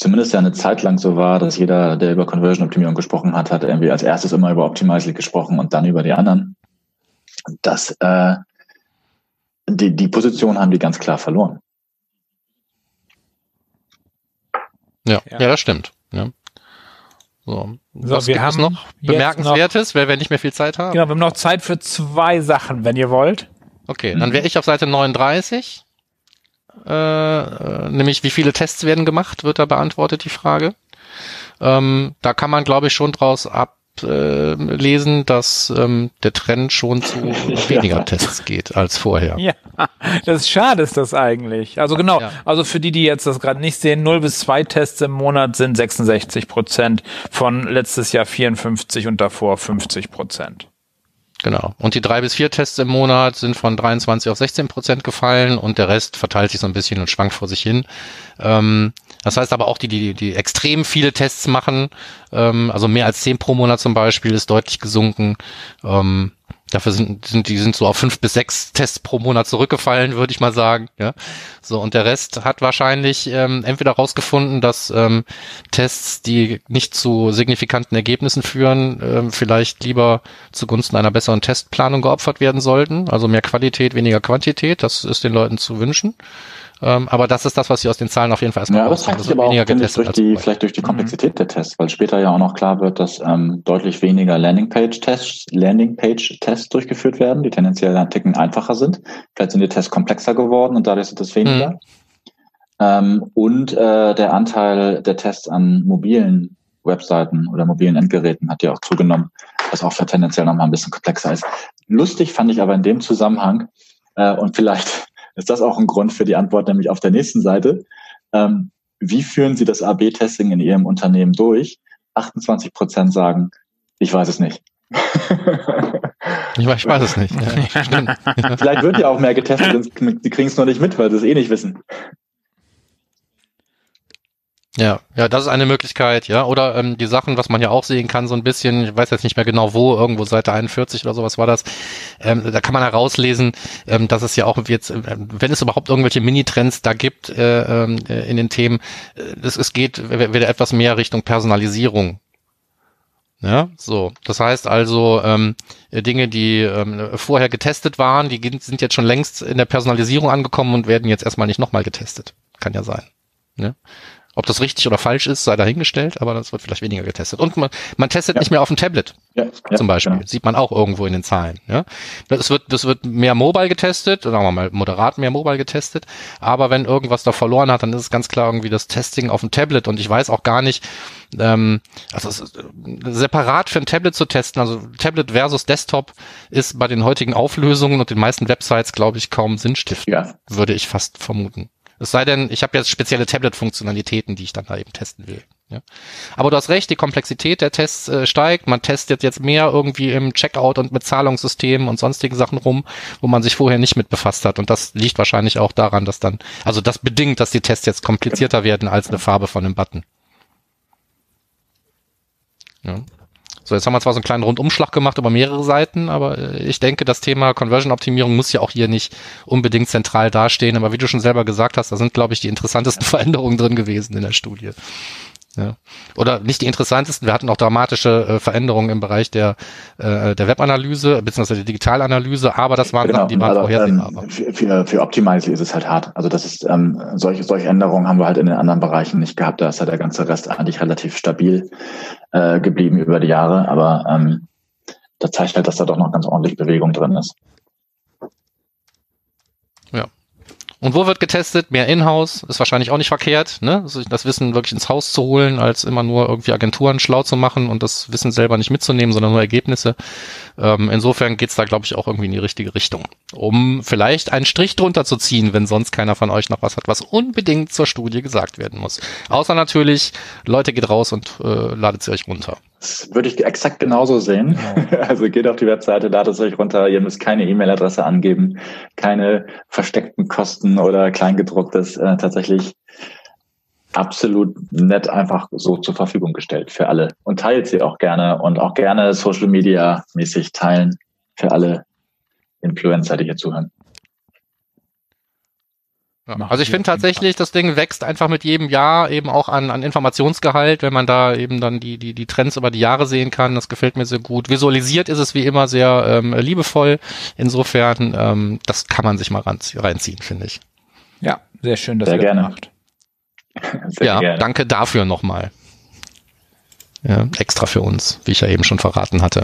zumindest ja eine Zeit lang so war, dass jeder, der über Conversion Optimierung gesprochen hat, hat irgendwie als erstes immer über Optimizely gesprochen und dann über die anderen dass äh, die, die Position haben die ganz klar verloren. Ja, ja, ja das stimmt. Ja. So. so Was wir haben noch Bemerkenswertes, weil wir nicht mehr viel Zeit haben? Genau, wir haben noch Zeit für zwei Sachen, wenn ihr wollt. Okay, dann wäre ich auf Seite 39. Äh, äh, nämlich, wie viele Tests werden gemacht, wird da beantwortet, die Frage. Ähm, da kann man, glaube ich, schon draus ab ablesen, dass ähm, der Trend schon zu *laughs* weniger Tests geht als vorher. Ja, das ist schade ist das eigentlich. Also genau, ja. also für die, die jetzt das gerade nicht sehen, 0 bis 2 Tests im Monat sind 66 Prozent von letztes Jahr 54 und davor 50 Prozent. Genau. Und die drei bis vier Tests im Monat sind von 23 auf 16 Prozent gefallen und der Rest verteilt sich so ein bisschen und schwankt vor sich hin. Ähm, das heißt aber auch die, die, die extrem viele Tests machen, ähm, also mehr als zehn pro Monat zum Beispiel, ist deutlich gesunken. Ähm, Dafür sind, sind die sind so auf fünf bis sechs Tests pro Monat zurückgefallen, würde ich mal sagen. Ja, so und der Rest hat wahrscheinlich ähm, entweder herausgefunden, dass ähm, Tests, die nicht zu signifikanten Ergebnissen führen, ähm, vielleicht lieber zugunsten einer besseren Testplanung geopfert werden sollten. Also mehr Qualität, weniger Quantität. Das ist den Leuten zu wünschen. Ähm, aber das ist das, was sie aus den Zahlen auf jeden Fall erstmal Ja, das zeigt sich aber auch, finde ich, durch die, vielleicht durch die mhm. Komplexität mhm. der Tests, weil später ja auch noch klar wird, dass ähm, deutlich weniger Landingpage-Tests Landingpage-Tests durchgeführt werden, die tendenziell ein Ticken einfacher sind. Vielleicht sind die Tests komplexer geworden und dadurch sind es weniger. Mhm. Ähm, und äh, der Anteil der Tests an mobilen Webseiten oder mobilen Endgeräten hat ja auch zugenommen, was auch für tendenziell nochmal ein bisschen komplexer ist. Lustig fand ich aber in dem Zusammenhang, äh, und vielleicht ist das auch ein Grund für die Antwort, nämlich auf der nächsten Seite. Ähm, wie führen Sie das AB-Testing in Ihrem Unternehmen durch? 28 Prozent sagen, ich weiß es nicht. ich, weiß, ich weiß es nicht. *laughs* Ja, Vielleicht wird ja auch mehr getestet, die kriegen es noch nicht mit, weil sie es eh nicht wissen. Ja, ja, das ist eine Möglichkeit, ja. Oder ähm, die Sachen, was man ja auch sehen kann, so ein bisschen, ich weiß jetzt nicht mehr genau wo, irgendwo Seite 41 oder sowas war das, ähm, da kann man herauslesen, ähm, dass es ja auch jetzt, äh, wenn es überhaupt irgendwelche Mini-Trends da gibt äh, ähm, äh, in den Themen, äh, es, es geht wieder etwas mehr Richtung Personalisierung. Ja, so. Das heißt also, ähm, Dinge, die ähm, vorher getestet waren, die sind jetzt schon längst in der Personalisierung angekommen und werden jetzt erstmal nicht nochmal getestet. Kann ja sein. Ne? Ob das richtig oder falsch ist, sei dahingestellt, aber das wird vielleicht weniger getestet. Und man, man testet ja. nicht mehr auf dem Tablet. Ja, zum Beispiel. Genau. Sieht man auch irgendwo in den Zahlen. Ja? Das wird, das wird mehr mobile getestet, sagen wir mal moderat mehr mobile getestet. Aber wenn irgendwas da verloren hat, dann ist es ganz klar irgendwie das Testing auf dem Tablet. Und ich weiß auch gar nicht, ähm, also äh, separat für ein Tablet zu testen, also Tablet versus Desktop ist bei den heutigen Auflösungen und den meisten Websites, glaube ich, kaum sinnstiftend, ja. würde ich fast vermuten. Es sei denn, ich habe jetzt spezielle Tablet-Funktionalitäten, die ich dann da eben testen will. Ja. Aber du hast recht, die Komplexität der Tests äh, steigt. Man testet jetzt mehr irgendwie im Checkout und mit Zahlungssystemen und sonstigen Sachen rum, wo man sich vorher nicht mit befasst hat. Und das liegt wahrscheinlich auch daran, dass dann, also das bedingt, dass die Tests jetzt komplizierter werden als eine Farbe von einem Button. Ja. So, jetzt haben wir zwar so einen kleinen Rundumschlag gemacht über mehrere Seiten, aber äh, ich denke, das Thema Conversion-Optimierung muss ja auch hier nicht unbedingt zentral dastehen. Aber wie du schon selber gesagt hast, da sind, glaube ich, die interessantesten *laughs* Veränderungen drin gewesen in der Studie. Ja. Oder nicht die interessantesten, wir hatten auch dramatische äh, Veränderungen im Bereich der, äh, der Webanalyse bzw. der Digitalanalyse, aber das waren genau. Sachen, die waren also, vorhersehbar. Ähm, für, für, für Optimize ist es halt hart. Also das ist ähm, solche, solche Änderungen haben wir halt in den anderen Bereichen nicht gehabt. Da ist ja der ganze Rest eigentlich relativ stabil äh, geblieben über die Jahre, aber ähm, da zeigt halt, dass da doch noch ganz ordentlich Bewegung drin ist. Und wo wird getestet? Mehr in-house, ist wahrscheinlich auch nicht verkehrt, ne? das Wissen wirklich ins Haus zu holen, als immer nur irgendwie Agenturen schlau zu machen und das Wissen selber nicht mitzunehmen, sondern nur Ergebnisse. Ähm, insofern geht's da, glaube ich, auch irgendwie in die richtige Richtung. Um vielleicht einen Strich drunter zu ziehen, wenn sonst keiner von euch noch was hat, was unbedingt zur Studie gesagt werden muss. Außer natürlich, Leute, geht raus und äh, ladet sie euch runter. Das würde ich exakt genauso sehen. Genau. *laughs* Also geht auf die Webseite, ladet es euch runter. Ihr müsst keine E-Mail-Adresse angeben, keine versteckten Kosten oder Kleingedrucktes. Äh, tatsächlich absolut nett einfach so zur Verfügung gestellt für alle. Und teilt sie auch gerne und auch gerne Social Media mäßig teilen für alle Influencer, die hier zuhören. Also ich finde tatsächlich, das Ding wächst einfach mit jedem Jahr eben auch an, an Informationsgehalt, wenn man da eben dann die, die, die Trends über die Jahre sehen kann. Das gefällt mir sehr gut. Visualisiert ist es wie immer sehr ähm, liebevoll. Insofern, ähm, das kann man sich mal reinziehen, finde ich. Ja, sehr schön, dass sehr ihr gerne. das macht. *laughs* Sehr ja, gerne. danke dafür nochmal. Ja, extra für uns, wie ich ja eben schon verraten hatte.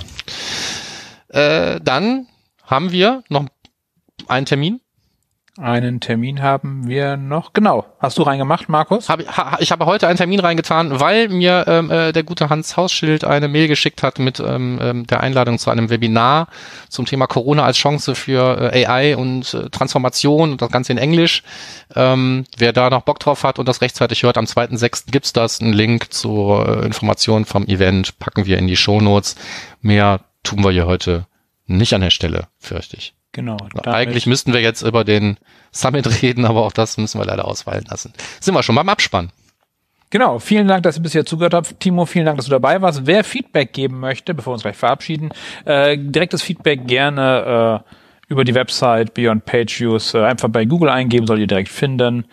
Äh, dann haben wir noch einen Termin Einen Termin haben wir noch. Genau. Hast du reingemacht, Markus? Hab, ha, ich habe heute einen Termin reingetan, weil mir ähm, äh, der gute Hans Hausschild eine Mail geschickt hat mit ähm, ähm, der Einladung zu einem Webinar zum Thema Corona als Chance für äh, AI und äh, Transformation und das Ganze in Englisch. Ähm, wer da noch Bock drauf hat und das rechtzeitig hört, am 2.6. gibt's das. Einen Link zur äh, Information vom Event packen wir in die Shownotes. Mehr tun wir hier heute nicht an der Stelle, fürchte ich. Genau. Eigentlich müssten wir jetzt über den Summit reden, aber auch das müssen wir leider ausfallen lassen. Sind wir schon beim Abspann. Genau, vielen Dank, dass ihr bisher zugehört habt. Timo, vielen Dank, dass du dabei warst. Wer Feedback geben möchte, bevor wir uns gleich verabschieden, äh, direktes Feedback gerne äh, über die Website Beyond Page Views äh, einfach bei Google eingeben, soll ihr direkt finden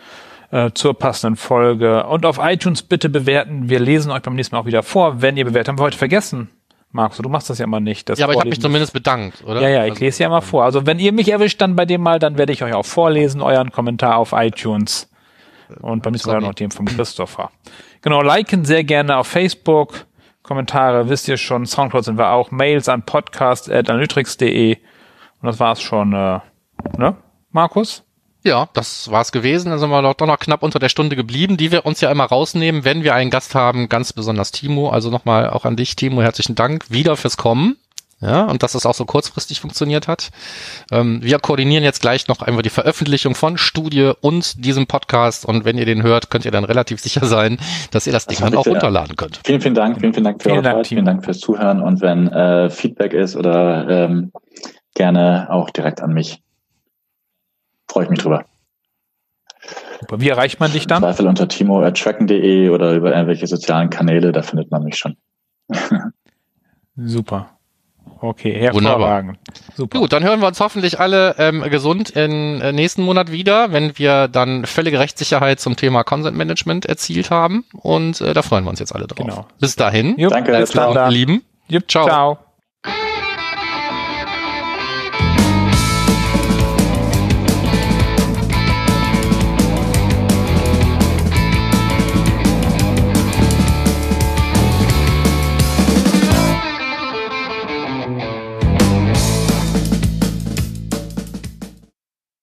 äh, zur passenden Folge. Und auf iTunes bitte bewerten. Wir lesen euch beim nächsten Mal auch wieder vor, wenn ihr bewertet. Haben wir heute vergessen. Markus, du machst das ja immer nicht. ja, aber ich habe mich zumindest bedankt, oder? Ja, ja, ich also, lese ja immer vor. Also wenn ihr mich erwischt dann bei dem Mal, dann werde ich euch auch vorlesen, euren Kommentar auf iTunes. Und beim nächsten Mal noch den vom Christopher. Genau, liken sehr gerne auf Facebook. Kommentare wisst ihr schon. Soundcloud sind wir auch. Mails an podcast.analytrix.de. Und das war's schon, äh, ne? Markus? Ja, das war's gewesen. Dann sind wir doch noch knapp unter der Stunde geblieben, die wir uns ja immer rausnehmen, wenn wir einen Gast haben, ganz besonders Timo. Also nochmal auch an dich, Timo, herzlichen Dank wieder fürs Kommen. Ja, und dass es auch so kurzfristig funktioniert hat. Ähm, wir koordinieren jetzt gleich noch einmal die Veröffentlichung von Studie und diesem Podcast. Und wenn ihr den hört, könnt ihr dann relativ sicher sein, dass ihr das, das Ding dann auch runterladen könnt. Vielen, vielen Dank. Vielen, vielen Dank für vielen eure Dank, Zeit. Vielen Dank fürs Zuhören. Und wenn äh, Feedback ist oder ähm, gerne auch direkt an mich. Freue ich mich drüber. Super. Wie erreicht man dich dann? Zweifel unter timo.tracken.de oder über irgendwelche sozialen Kanäle, da findet man mich schon. Super. Okay, hervorragend. Super. Gut, dann hören wir uns hoffentlich alle ähm, gesund im äh, nächsten Monat wieder, wenn wir dann völlige Rechtssicherheit zum Thema Consent Management erzielt haben. Und äh, da freuen wir uns jetzt alle drauf. Genau. Bis dahin. Jupp, Danke, bis dann, lieben. Jupp, ciao. ciao.